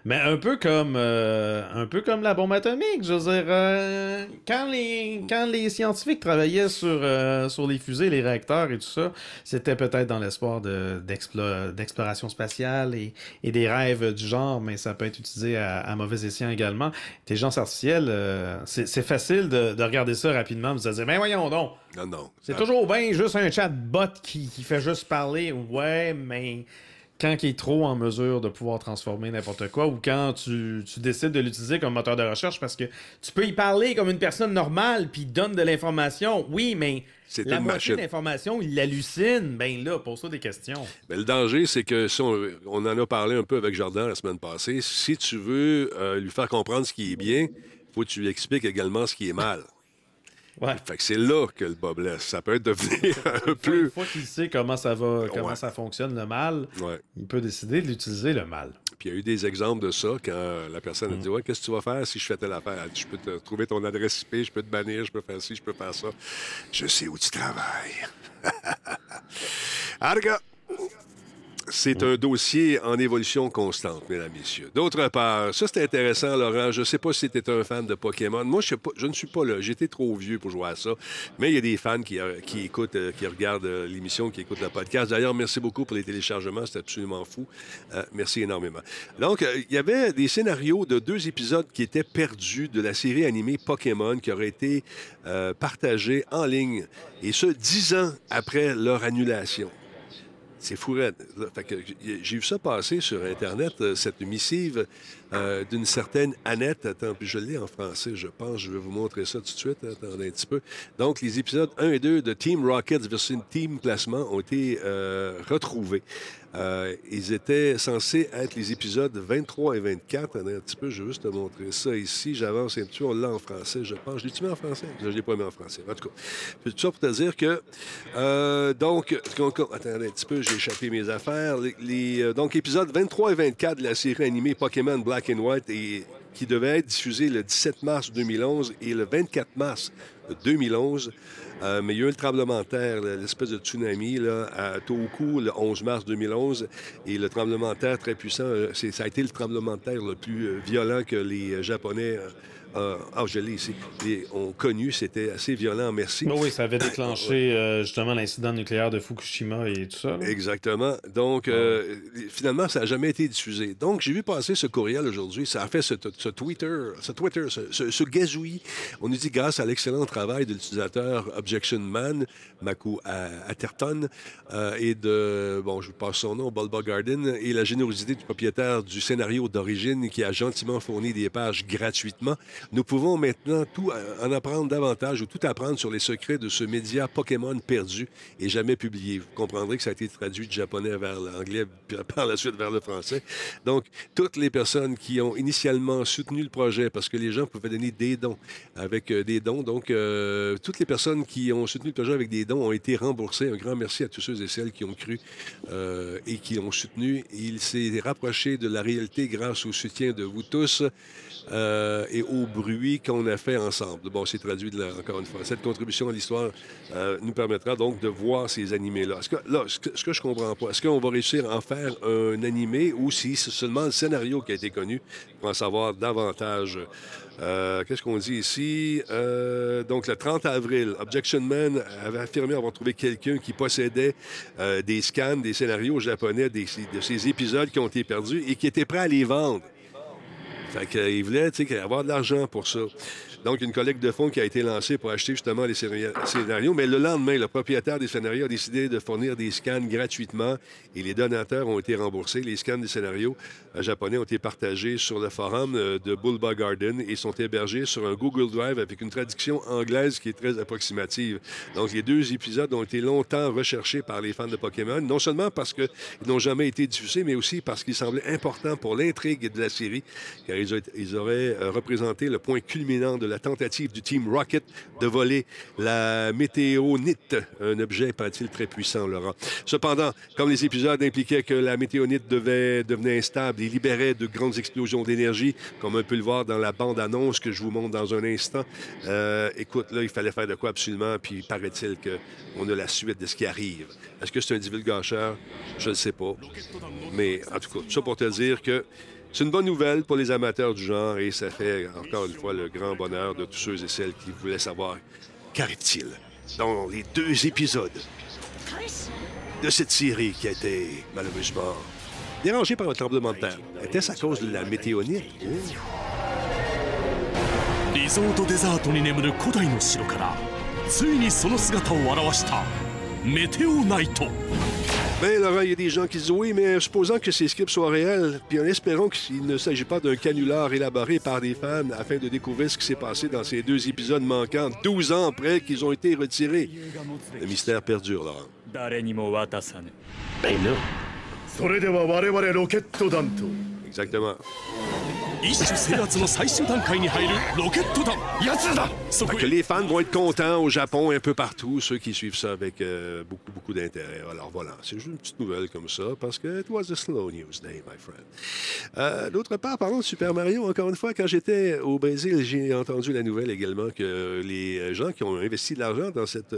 Speaker 2: Mais un peu comme euh, un peu comme la bombe atomique, je veux dire, euh, quand les quand les scientifiques travaillaient sur euh, sur les fusées, les réacteurs et tout ça, c'était peut-être dans l'espoir de- d'explo- d'exploration spatiale et, et des rêves du genre, mais ça peut être utilisé à, à mauvais escient également. Intelligence artificielle, euh, c'est facile de, de regarder ça rapidement, vous dire, ben voyons donc,
Speaker 1: Non, non.
Speaker 2: c'est toujours bien juste un chatbot qui, qui fait juste parler. Ouais, mais quand il est trop en mesure de pouvoir transformer n'importe quoi ou quand tu, tu décides de l'utiliser comme moteur de recherche parce que tu peux y parler comme une personne normale puis donne de l'information. Oui, mais la moitié l'information, il l'hallucine. Ben là, pose-toi des questions.
Speaker 1: Mais le danger, c'est que si on, on en a parlé un peu avec Jardin la semaine passée, si tu veux euh, lui faire comprendre ce qui est bien, faut que tu lui expliques également ce qui est mal.
Speaker 2: Ouais.
Speaker 1: Fait que c'est là que le bas blesse. Ça peut être devenir un
Speaker 2: Une
Speaker 1: peu.
Speaker 2: fois qu'il sait comment ça va, comment
Speaker 1: Ouais.
Speaker 2: ça fonctionne le mal,
Speaker 1: Ouais.
Speaker 2: il peut décider de l'utiliser le mal.
Speaker 1: Puis il y a eu des exemples de ça quand la personne a dit Ouais, qu'est-ce que tu vas faire si je fais telle affaire? Je peux te trouver ton adresse IP, je peux te bannir, je peux faire ci, je peux faire ça. Je sais où tu travailles. cas, C'est un dossier en évolution constante, mesdames, messieurs. D'autre part, ça c'est intéressant, Laurent. Je ne sais pas si tu es un fan de Pokémon. Moi, je, sais pas- je ne suis pas là. J'étais trop vieux pour jouer à ça. Mais il y a des fans qui, euh, qui écoutent, euh, qui regardent euh, l'émission, qui écoutent le podcast. D'ailleurs, merci beaucoup pour les téléchargements. C'est absolument fou. Euh, merci énormément. Donc, il y avait des scénarios de deux épisodes qui étaient perdus de la série animée Pokémon qui auraient été euh, partagés en ligne. Et ce, dix ans après leur annulation. C'est fou J'ai vu ça passer sur Internet, euh, cette missive euh, d'une certaine Annette. Attends, puis je l'ai en français, je pense. Je vais vous montrer ça tout de suite. Attendez un petit peu. Donc, les épisodes 1 et 2 de Team Rockets versus Team Placement ont été euh, retrouvés. Euh, ils étaient censés être les épisodes 23 et 24. Attendez un petit peu, je vais juste te montrer ça ici. J'avance un petit peu, on l'a en français, je pense. Je l'ai-tu mis en français? Je ne l'ai pas mis en français. En tout cas, tout ça pour te dire que, donc, attendez un petit peu, j'ai échappé mes affaires. Donc, épisodes 23 et 24 de la série animée Pokémon Black et qui devait être diffusé le 17 mars 2011 et le 24 mars 2011. Euh, mais il y a eu le tremblement de terre, l'espèce de tsunami là, à Tohoku le 11 mars 2011. Et le tremblement de terre très puissant, euh, ça a été le tremblement de terre le plus euh, violent que les Japonais euh, ah, je l'ai ici, les- ont connu. C'était assez violent, merci.
Speaker 2: Ben oui, ça avait déclenché euh, justement l'incident nucléaire de Fukushima et tout ça. là.
Speaker 1: Exactement. Donc, euh, finalement, ça n'a jamais été diffusé. Donc, j'ai vu passer ce courriel aujourd'hui. Ça a fait ce, ce Twitter, ce Twitter, ce, ce- ce gazouillis. On nous dit grâce à l'excellent travail de l'utilisateur Objection Man, Maku A- Atherton, euh, et de, bon, je vous passe son nom, Bulba Garden, et la générosité du propriétaire du scénario d'origine qui a gentiment fourni des pages gratuitement. Nous pouvons maintenant tout euh, en apprendre davantage ou tout apprendre sur les secrets de ce média Pokémon perdu et jamais publié. Vous comprendrez que ça a été traduit du japonais vers l'anglais, par la suite vers le français. Donc, toutes les personnes qui ont initialement soutenu le projet, parce que les gens pouvaient donner des dons avec euh, des dons, donc euh, toutes les personnes qui ont soutenu le projet avec des dons ont été remboursées. Un grand merci à tous ceux et celles qui ont cru euh, et qui ont soutenu. Il s'est rapproché de la réalité grâce au soutien de vous tous euh, et au bruit qu'on a fait ensemble. Bon, c'est traduit de la- encore une fois. Cette contribution à l'histoire euh, nous permettra donc de voir ces animés-là. Est-ce que, là, ce que, ce que je comprends pas, est-ce qu'on va réussir à en faire un animé ou si c'est seulement le scénario qui a été connu pour en savoir davantage? Euh, Qu'est-ce qu'on dit ici? Euh, donc, le 30 avril, Objection Man avait affirmé avoir trouvé quelqu'un qui possédait euh, des scans, des scénarios japonais des- de ces épisodes qui ont été perdus et qui était prêt à les vendre. Fait qu'il voulait tu sais, avoir de l'argent pour ça. Donc, une collecte de fonds qui a été lancée pour acheter justement les scénario- scénarios. Mais le lendemain, le propriétaire des scénarios a décidé de fournir des scans gratuitement et les donateurs ont été remboursés. Les scans des scénarios euh, japonais ont été partagés sur le forum euh, de Bulba Garden et sont hébergés sur un Google Drive avec une traduction anglaise qui est très approximative. Donc, les deux épisodes ont été longtemps recherchés par les fans de Pokémon, non seulement parce qu'ils n'ont jamais été diffusés, mais aussi parce qu'ils semblaient importants pour l'intrigue de la série, car ils auraient euh, représenté le point culminant de la tentative du Team Rocket de voler la météonite, un objet, paraît-il, très puissant, Laurent. Cependant, comme les épisodes impliquaient que la météonite devait devenir instable et libérait de grandes explosions d'énergie, comme on peut le voir dans la bande-annonce que je vous montre dans un instant, euh, écoute, là, il fallait faire de quoi absolument, puis paraît-il qu'on a la suite de ce qui arrive. Est-ce que c'est un divulgateur? Je ne sais pas. Mais en tout cas, tout ça pour te dire que c'est une bonne nouvelle pour les amateurs du genre et ça fait encore une fois le grand bonheur de tous ceux et celles qui voulaient savoir qu'arrive-t-il dans les deux épisodes de cette série qui a été malheureusement dérangée par un tremblement de terre. Était-ce à cause de la météonite? Oh.
Speaker 5: リゾートデザートに眠る古代の城からついにその姿を現したメテオナイト
Speaker 1: Bien, Laurent, il y a des gens qui disent oui, mais supposant que ces scripts soient réels, puis en espérant qu'il ne s'agit pas d'un canular élaboré par des fans afin de découvrir ce qui s'est passé dans ces deux épisodes manquants, 12 ans après qu'ils ont été retirés. Le mystère perdure, Laurent.
Speaker 6: Ben là.
Speaker 1: Exactement
Speaker 5: 一種制圧の最終段階に入るロケット団奴だそこ
Speaker 1: Que
Speaker 5: へ
Speaker 1: les fans vont être contents au Japon et un peu partout, ceux qui suivent ça avec euh, beaucoup, beaucoup d'intérêt. Alors voilà, c'est juste une petite nouvelle comme ça, parce que it was a slow news day, my friend. Euh, D'autre part, parlons de Super Mario, encore une fois, quand j'étais au Brésil, j'ai entendu la nouvelle également que les gens qui ont investi de l'argent dans cette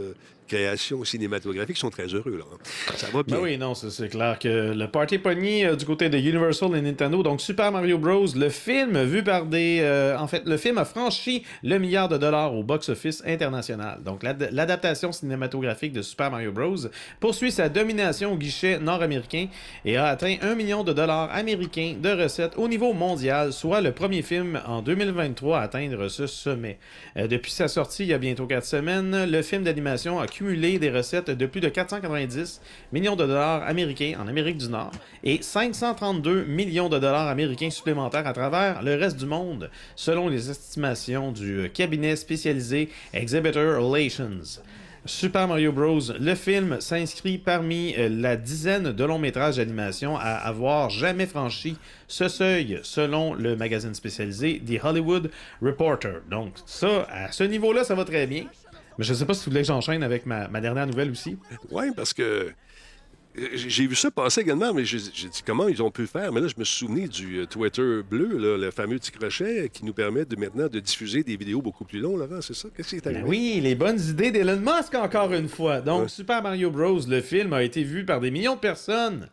Speaker 1: euh, création cinématographique sont très heureux. Là. hein. Ça va bien.
Speaker 2: Ben oui, non, c'est clair que le party pogné euh, du côté de Universal et Nintendo, donc Super Mario Bros, le film vu par des... euh, en fait, le film a franchi le milliard de dollars au box-office international. Donc l'ad- l'adaptation cinématographique de Super Mario Bros poursuit sa domination au guichet nord-américain et a atteint 1 million de dollars américains de recettes au niveau mondial, soit le premier film en 2023 à atteindre ce sommet. Euh, depuis sa sortie il y a bientôt 4 semaines, le film d'animation a cumulé des recettes de plus de 490 millions de dollars américains en Amérique du Nord et 532 millions de dollars américains supplémentaires à travers le reste du monde, selon les estimations du cabinet spécialisé Exhibitor Relations. Super Mario Bros. Le film s'inscrit parmi euh, la dizaine de longs métrages d'animation à avoir jamais franchi ce seuil, selon le magazine spécialisé The Hollywood Reporter. Donc ça, à ce niveau-là, ça va très bien. Mais je sais pas si vous voulez que j'enchaîne avec ma, ma dernière nouvelle aussi.
Speaker 1: Oui, parce que euh, j'ai vu ça passer également, mais j'ai dit comment ils ont pu faire. Mais là, je me souvenu du euh, Twitter bleu, là, le fameux petit crochet qui nous permet de maintenant de diffuser des vidéos beaucoup plus longues, Laurent, c'est ça? Qu'est-ce qui est arrivé?
Speaker 2: Ben oui, les bonnes idées d'Elon Musk encore une fois. Donc,
Speaker 1: Ouais.
Speaker 2: Super Mario Bros. le film a été vu par des millions de personnes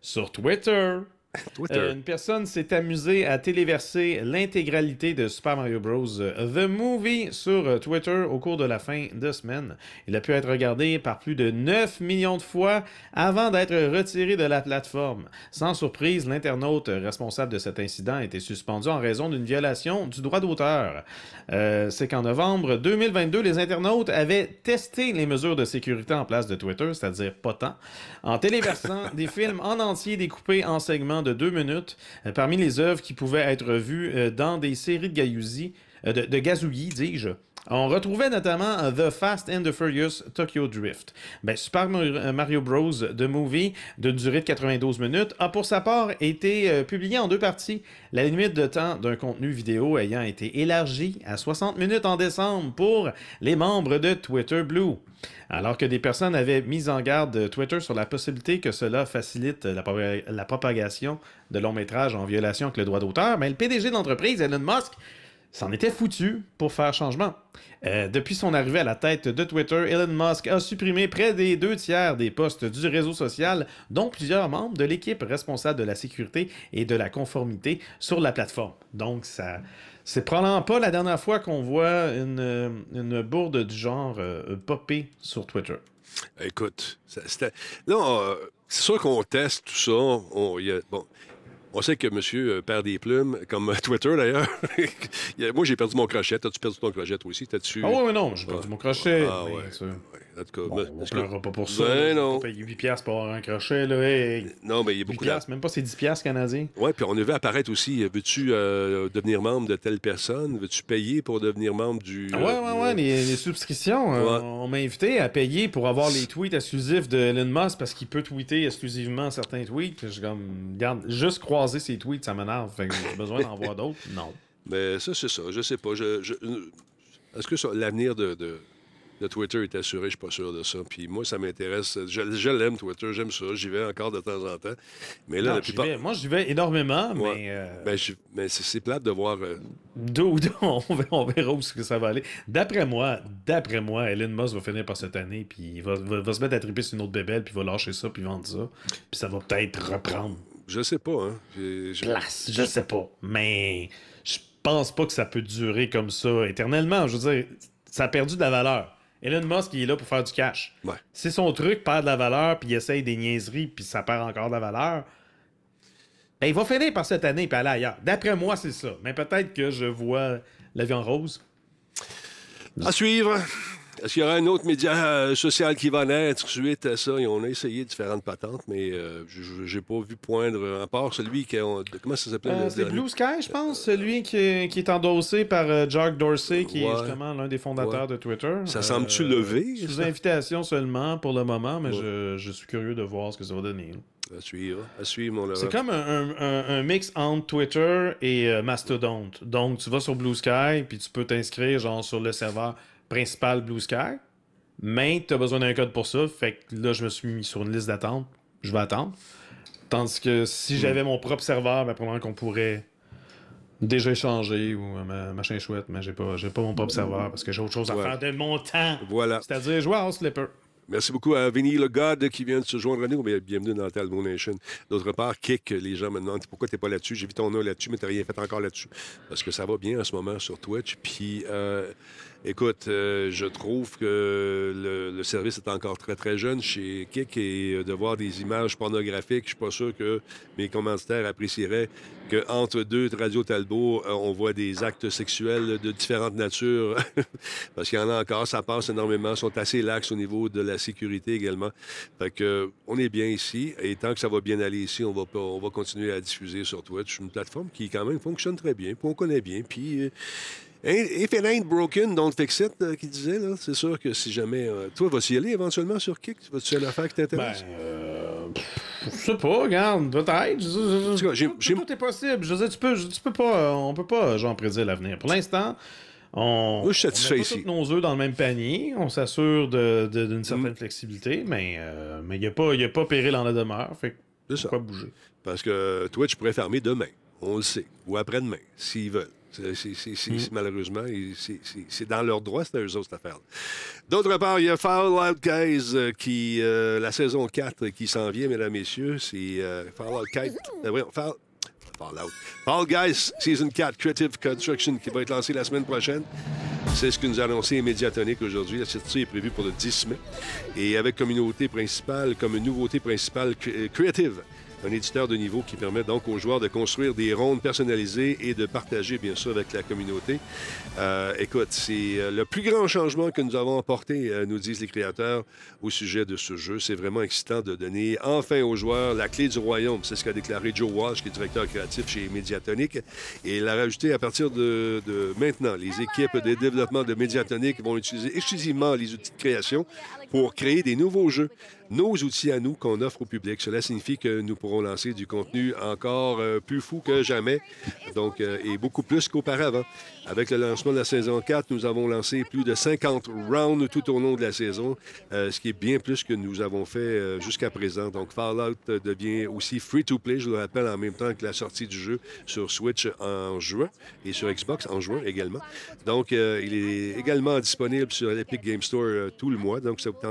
Speaker 2: sur Twitter.
Speaker 1: Twitter.
Speaker 2: Euh, une personne s'est amusée à téléverser l'intégralité de Super Mario Bros. The Movie sur euh, Twitter au cours de la fin de semaine. Il a pu être regardé par plus de 9 millions de fois avant d'être retiré de la plateforme. Sans surprise, l'internaute responsable de cet incident a été suspendu en raison d'une violation du droit d'auteur. Euh, C'est qu'en novembre 2022, les internautes avaient testé les mesures de sécurité en place de Twitter, c'est-à-dire pas tant, en téléversant des films en entier découpés en segments de deux minutes euh, parmi les œuvres qui pouvaient être vues euh, dans des séries de euh, de Gazouillis, dis-je. On retrouvait notamment euh, The Fast and the Furious Tokyo Drift. Ben, Super euh, Mario Bros. The Movie, d'une durée de 92 minutes, a pour sa part été euh, publié en deux parties. La limite de temps d'un contenu vidéo ayant été élargie à 60 minutes en décembre pour les membres de Twitter Blue. Alors que des personnes avaient mis en garde Twitter sur la possibilité que cela facilite la, propa- la propagation de longs métrages en violation avec le droit d'auteur, mais le PDG de l'entreprise, Elon Musk, s'en était foutu pour faire changement. Euh, depuis son arrivée à la tête de Twitter, Elon Musk a supprimé près des deux tiers des postes du réseau social, dont plusieurs membres de l'équipe responsable de la sécurité et de la conformité sur la plateforme. Donc, ça, c'est probablement pas la dernière fois qu'on voit une, une bourde du genre euh, popper sur Twitter.
Speaker 1: Écoute, euh, c'est sûr qu'on teste tout ça. Bon, on sait que monsieur euh, perd des plumes, comme euh, Twitter d'ailleurs. Moi, j'ai perdu mon crochet. T'as-tu perdu ton crochet, toi aussi? T'as-tu...
Speaker 2: Ah ouais, ouais, non, j'ai perdu mon crochet.
Speaker 1: Ah ouais. Ouais, En tout cas,
Speaker 2: Bon, on
Speaker 1: que-
Speaker 2: pleurera pas pour ça.
Speaker 1: Ben
Speaker 2: là.
Speaker 1: non.
Speaker 2: On paye 8 piastres pour avoir un crochet, là. Hey,
Speaker 1: Non, mais il y a
Speaker 2: 8
Speaker 1: beaucoup de...
Speaker 2: même pas c'est 10 piastres canadiens.
Speaker 1: Oui, puis on a vu apparaître aussi, euh, veux-tu euh, devenir membre de telle personne? Veux-tu payer pour devenir membre du...
Speaker 2: Ouais,
Speaker 1: euh,
Speaker 2: ouais, ouais, les, subscriptions. euh, on m'a invité à payer pour avoir les tweets exclusifs de Elon Musk parce qu'il peut tweeter exclusivement certains tweets. Je suis comme, regarde, juste croiser ses tweets, ça m'énerve. J'ai besoin d'en voir d'autres. Non.
Speaker 1: Mais ça, c'est ça. Je sais pas. Je, je- Est-ce que ça- l'avenir de, de, de Twitter est assuré? Je suis pas sûr de ça. Puis moi, ça m'intéresse. Je, je l'aime, Twitter. J'aime ça. J'y vais encore de temps en temps. Mais là,
Speaker 2: Non,
Speaker 1: la
Speaker 2: j'y
Speaker 1: plupart...
Speaker 2: vais. Moi, j'y vais énormément,
Speaker 1: Ouais.
Speaker 2: mais. euh,
Speaker 1: Ben, je- mais c'est plate de voir... euh,
Speaker 2: D'où, on, verra, où ça va aller. D'après moi, d'après moi, Elon Musk va finir par cette année, puis il va, va- va se mettre à triper sur une autre bébelle, puis il va lâcher ça, puis vendre ça. Puis ça va peut-être reprendre
Speaker 1: Je sais pas, hein. J'ai-
Speaker 2: place. Je sais pas. Mais je pense pas que ça peut durer comme ça éternellement. Je veux dire, ça a perdu de la valeur. Elon Musk, il est là pour faire du cash.
Speaker 1: Ouais.
Speaker 2: Si son truc perd de la valeur, puis il essaye des niaiseries, puis ça perd encore de la valeur, ben, il va finir par cette année puis aller ailleurs. D'après moi, c'est ça. Mais peut-être que je vois la vie en rose.
Speaker 1: À suivre. Est-ce qu'il y aura un autre média euh, social qui va naître suite à ça? Et on a essayé différentes patentes, mais euh, je n'ai pas vu poindre, euh, à part celui qui... a- comment ça s'appelait?
Speaker 2: Euh, c'est? Blue Sky, je pense, celui qui est, qui est endossé par euh, Jack Dorsey, qui est justement l'un des fondateurs
Speaker 1: Ouais.
Speaker 2: de Twitter. Euh,
Speaker 1: Ça semble-tu levé,
Speaker 2: Sous
Speaker 1: ça?
Speaker 2: invitation seulement pour le moment, mais
Speaker 1: Ouais.
Speaker 2: je, je suis curieux de voir ce que ça va donner. là.
Speaker 1: À suivre, à suivre, mon.
Speaker 2: C'est comme un, un- un- un mix entre Twitter et euh, Mastodon. Donc, tu vas sur Blue Sky, puis tu peux t'inscrire genre sur le serveur principal Blue Sky, mais tu as besoin d'un code pour ça. Fait que là, je me suis mis sur une liste d'attente. Je vais attendre. Tandis que
Speaker 1: Hmm.
Speaker 2: si j'avais mon propre serveur, ben, probablement qu'on pourrait déjà échanger ou euh, ma- machin chouette, mais j'ai pas, j'ai pas mon propre serveur parce que j'ai autre chose à faire de mon temps.
Speaker 1: Voilà.
Speaker 2: C'est-à-dire jouer à House Slipper.
Speaker 1: Merci beaucoup à Vinny le God qui vient de se joindre à nous. Bien- Bienvenue dans Talbot Nation. D'autre part, Kick, les gens me demandent pourquoi tu n'es pas là-dessus? J'ai vu ton nom là-dessus, mais tu n'as rien fait encore là-dessus. Parce que ça va bien en ce moment sur Twitch. Puis, euh, écoute, euh, je trouve que le, service est encore très, très jeune chez Kick et euh, de voir des images pornographiques, je suis pas sûr que mes commanditaires apprécieraient qu'entre deux Radio Talbot, euh, on voit des actes sexuels de différentes natures. Parce qu'il y en a encore, ça passe énormément, sont assez lax au niveau de la sécurité également. Fait que, on est bien ici, et tant que ça va bien aller ici, on va, on va continuer à diffuser sur Twitch, une plateforme qui, quand même, fonctionne très bien, puis on connaît bien, puis... If it ain't broken, don't fix it, euh, qui disait, là. C'est sûr que si jamais... euh, toi, vas-tu y aller éventuellement sur Kick? Vas-tu aller affaire qui
Speaker 2: Ben,
Speaker 1: t'intéresse?
Speaker 2: euh, pff, je sais pas, regarde, peut-être. Je- je- je-
Speaker 1: tout
Speaker 2: est possible. Je veux dire, tu peux, tu peux pas, euh, on peut pas, genre, prédire l'avenir. Pour l'instant, on,
Speaker 1: Moi, je suis
Speaker 2: on met pas
Speaker 1: ici.
Speaker 2: tous nos œufs dans le même panier. On s'assure de- de- d'une certaine
Speaker 1: Mm.
Speaker 2: flexibilité, mais euh, mais il n'y a, pas- y a pas péril en la demeure. Fait que
Speaker 1: C'est ça.
Speaker 2: bouger?
Speaker 1: Parce que Twitch pourrait fermer demain, on le sait, ou après-demain, s'ils veulent. C'est- c'est- malheureusement, c'est- dans leur droit, c'est à eux autres cette affaire. D'autre part, il y a Fallout Guys, euh, qui, euh, la saison 4 qui s'en vient, mesdames, messieurs. C'est euh, Fallout 4. euh, voyons, Fall- Fallout. Fall Guys, Season 4, Creative Construction, qui va être lancé la semaine prochaine. C'est ce que nous a annoncé Mediatonic aujourd'hui. La sortie est prévue pour le 10 mai. Et avec communauté principale, comme nouveauté principale, Cre- Creative un éditeur de niveau qui permet donc aux joueurs de construire des rondes personnalisées et de partager, bien sûr, avec la communauté. Euh, écoute, c'est euh, le plus grand changement que nous avons apporté, euh, nous disent les créateurs, au sujet de ce jeu. C'est vraiment excitant de donner enfin aux joueurs la clé du royaume. C'est ce qu'a déclaré Joe Walsh, qui est directeur créatif chez Mediatonic. Et il a rajouté à partir de, de maintenant, les équipes de développement de Mediatonic vont utiliser exclusivement les outils de création pour créer des nouveaux jeux nos outils à nous qu'on offre au public. Cela signifie que nous pourrons lancer du contenu encore euh, plus fou que jamais, donc euh, et beaucoup plus qu'auparavant. Avec le lancement de la saison 4, nous avons lancé plus de 50 rounds tout au long de la saison, euh, ce qui est bien plus que nous avons fait jusqu'à présent. Donc Fallout devient aussi free-to-play, je le rappelle, en même temps que la sortie du jeu sur Switch en juin et sur Xbox en juin également. Donc il est également disponible sur l'Epic Game Store tout le mois,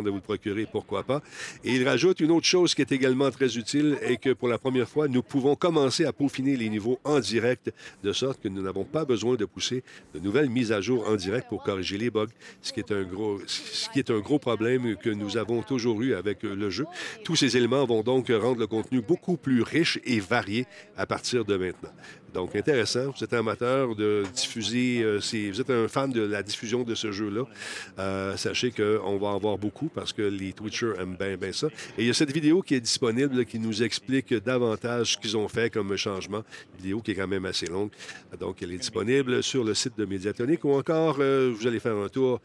Speaker 1: de vous le procurer, pourquoi pas. Et il rajoute une autre chose qui est également très utile et que pour la première fois, nous pouvons commencer à peaufiner les niveaux en direct, de sorte que nous n'avons pas besoin de pousser de nouvelles mises à jour en direct pour corriger les bugs, ce qui est un gros, ce qui est un gros problème que nous avons toujours eu avec le jeu. Tous ces éléments vont donc rendre le contenu beaucoup plus riche et varié à partir de maintenant. Donc, intéressant. Vous êtes amateur de diffuser, euh, vous êtes un fan de la diffusion de ce jeu-là, euh, sachez qu'on va en avoir beaucoup parce que les Twitchers aiment bien, bien ça. Et il y a cette vidéo qui est disponible qui nous explique davantage ce qu'ils ont fait comme changement. Vidéo qui est quand même assez longue. Donc, elle est disponible sur le site de Mediatonic ou encore, euh, vous allez faire un tour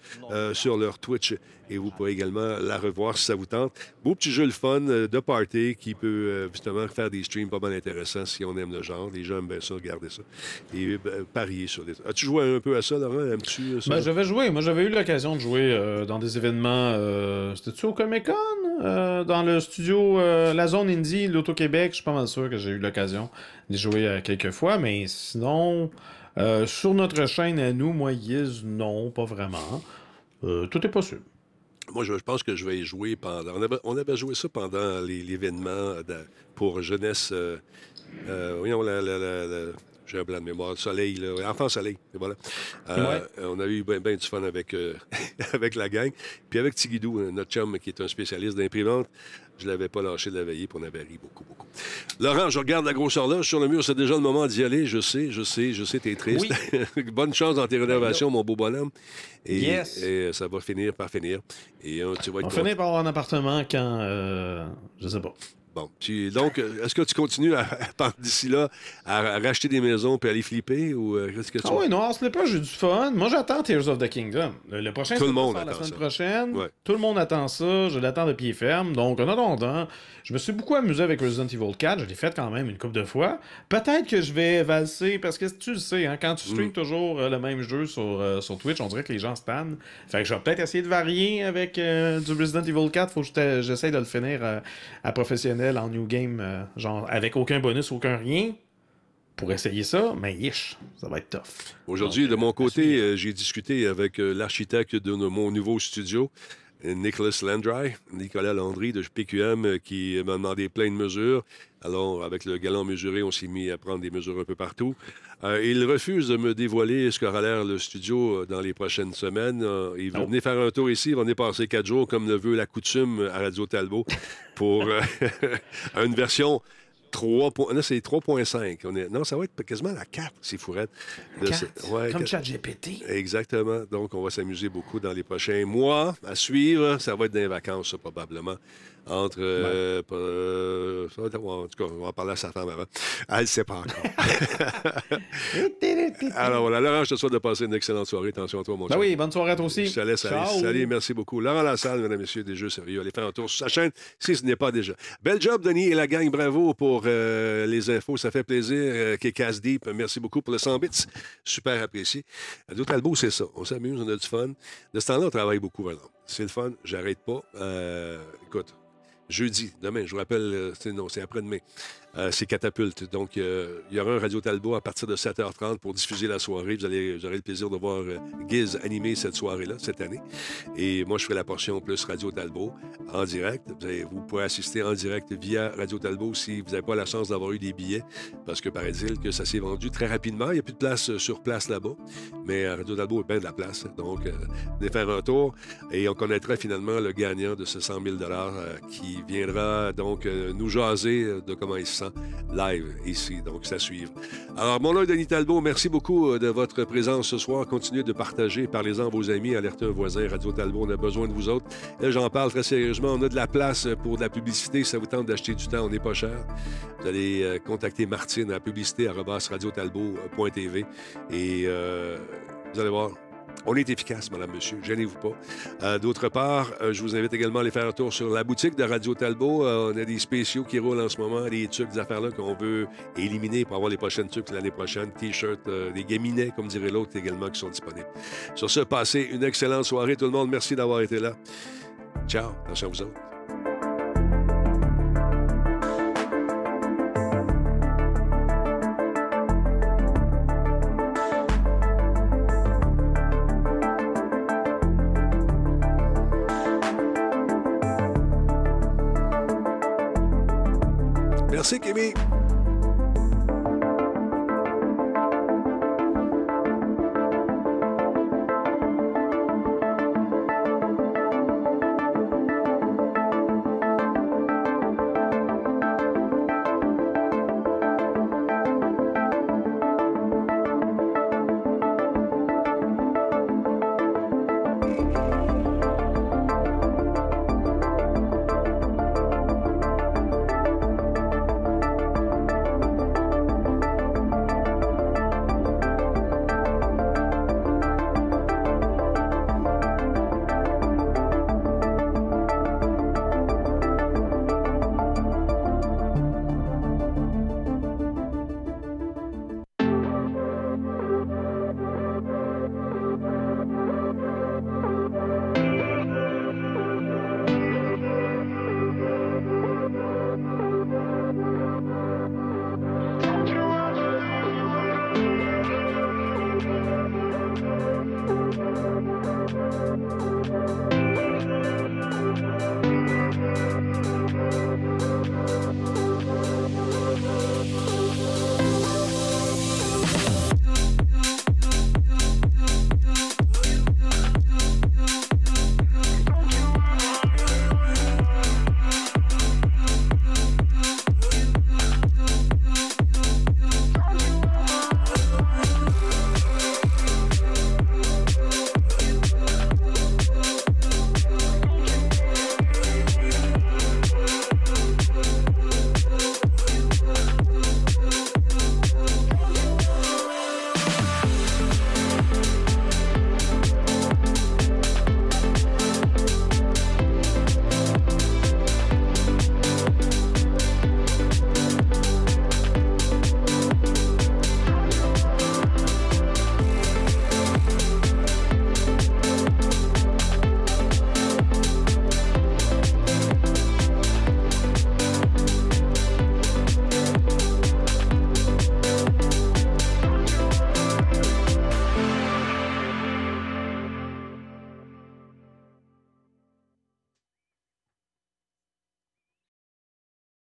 Speaker 1: sur leur Twitch et vous pourrez également la revoir si ça vous tente. Beau petit jeu le fun de party qui peut justement faire des streams pas mal intéressants si on aime le genre. Les gens aiment bien ça, regarder ça. Et euh, parier sur les. As-tu joué un peu à ça, Laurent? Aimes-tu euh, ça?
Speaker 2: Ben, j'avais joué. Moi, j'avais eu l'occasion de jouer euh, dans des événements. Euh, C'était-tu au Comic Con? Dans le studio, la zone indie, l'Auto-Québec. Je suis pas mal sûr que j'ai eu l'occasion d'y jouer quelques fois. Mais sinon, sur notre chaîne à nous, moi, Yiz, non, pas vraiment. Tout est possible.
Speaker 1: Moi, je, pense que je vais y jouer pendant. On avait, on avait joué ça pendant l'événement pour jeunesse. euh, euh, voyons, la, la- la- la- j'ai un blanc de mémoire. Soleil, là. Enfant Soleil. Et voilà. Euh, On a eu bien du fun avec, euh, avec la gang. Puis avec Tigidou, euh, notre chum qui est un spécialiste d'imprimante. Je ne l'avais pas lâché de la veiller, puis on avait ri beaucoup, beaucoup. Laurent, je regarde la grosse horloge sur le mur. C'est déjà le moment d'y aller. Je sais, je sais, je sais, t'es triste. Bonne chance dans tes rénovations, mon beau bonhomme. Et,
Speaker 2: Yes.
Speaker 1: et ça va finir par finir. Et euh, tu vas être
Speaker 2: On finit par avoir un appartement quand. euh, je sais pas.
Speaker 1: Bon. Donc, euh, est-ce que tu continues à, à- d'ici là à, à racheter des maisons puis aller flipper ou euh, qu'est-ce que tu
Speaker 2: Ah oui, non, ce n'est pas, j'ai du fun. Moi, j'attends Tears of the Kingdom. Le, le prochain,
Speaker 1: Tout le monde
Speaker 2: sortir la
Speaker 1: attend
Speaker 2: semaine
Speaker 1: ça.
Speaker 2: prochaine.
Speaker 1: Ouais.
Speaker 2: Tout le monde attend ça. Je l'attends de pied ferme. Donc, en attendant, je me suis beaucoup amusé avec Resident Evil 4. Je l'ai fait quand même une couple de fois. Peut-être que je vais valser, parce que tu le sais, hein, quand tu
Speaker 1: Mm.
Speaker 2: streams toujours euh, le même jeu sur, euh, sur Twitch, on dirait que les gens se tannent. Fait que je vais peut-être essayer de varier avec du Resident Evil 4. Faut que je te- j'essaye de le finir à professionnel en New Game, euh, genre avec aucun bonus, aucun rien. Pour essayer ça, mais yish, ça va être tough.
Speaker 1: Aujourd'hui, de mon côté, euh, j'ai discuté avec euh, l'architecte de mon nouveau studio, Nicholas Landry, Nicolas Landry de PQM, qui m'a demandé plein de mesures. Alors, avec le galon mesuré, on s'est mis à prendre des mesures un peu partout. Euh, il refuse de me dévoiler ce qu'aura l'air le studio euh, dans les prochaines semaines. Euh, il va venir faire un tour ici. Il va venir passer quatre jours, comme le veut la coutume à Radio Talbot, pour euh, une version 3. po- Là, c'est 3.5. On est- Non, ça va être quasiment la 4, c'est fourette. De ouais,
Speaker 2: Comme ChatGPT.
Speaker 1: Exactement. Donc, on va s'amuser beaucoup dans les prochains mois. À suivre, ça va être dans les vacances, ça, probablement. Entre. euh, euh, en tout cas, on va en parler à sa femme avant. Elle ne sait pas encore. Alors voilà, Laurent, je te souhaite de passer une excellente soirée. Attention à toi, mon
Speaker 2: Ben
Speaker 1: chum.
Speaker 2: oui, bonne soirée à toi aussi.
Speaker 1: Je te laisse aller.
Speaker 2: Ciao.
Speaker 1: Salut, merci beaucoup. Laurent Lassalle, mesdames et messieurs, des jeux sérieux. Allez faire un tour sur sa chaîne si ce n'est pas déjà. Bel job, Denis et la gang. Bravo pour euh, les infos. Ça fait plaisir. Euh, Kékas Deep, merci beaucoup pour le 100 bits. Super apprécié. D'autres Talbot, c'est ça. On s'amuse, on a du fun. De ce temps-là, on travaille beaucoup, exemple. C'est le fun. J'arrête pas. Euh, écoute, jeudi, demain, je vous rappelle, euh, c'est, non, c'est après-demain. Euh, c'est Catapulte. Donc, euh, il y aura un Radio Talbot à partir de 7h30 pour diffuser la soirée. Vous, allez, aurez le plaisir de voir Giz animer cette soirée-là, cette année. Et moi, je ferai la portion plus Radio Talbot en direct. Vous, avez- pourrez assister en direct via Radio Talbot si vous n'avez pas la chance d'avoir eu des billets, parce que paraît-il que ça s'est vendu très rapidement. Il n'y a plus de place sur place là-bas, mais Radio Talbot est bien de la place. Donc, venez faire un tour et on connaîtra finalement le gagnant de ce 100 000 euh, viendra donc euh, nous jaser de comment il se sent live ici. Donc, ça suivre. Alors, mon nom est Denis Talbot. Merci beaucoup euh, de votre présence ce soir. Continuez de partager. Parlez-en à vos amis. Alertez un voisin. Radio Talbot, on a besoin de vous autres. Là, j'en parle très sérieusement. On a de la place pour de la publicité. Ça vous tente d'acheter du temps, on n'est pas cher. Vous allez euh, contacter Martine à publicité radiotalbot.tv et vous allez voir. On est efficace, madame, monsieur. Gênez-vous pas. Euh, D'autre part, euh, je vous invite également à aller faire un tour sur la boutique de Radio Talbot. Euh, on a des spéciaux qui roulent en ce moment, des trucs, des affaires-là qu'on veut éliminer pour avoir les prochaines trucs l'année prochaine. T-shirts, des gaminets, comme dirait l'autre, également, qui sont disponibles. Sur ce, passez une excellente soirée, tout le monde. Merci d'avoir été là. Ciao. Attention à vous autres. Merci, Kémy.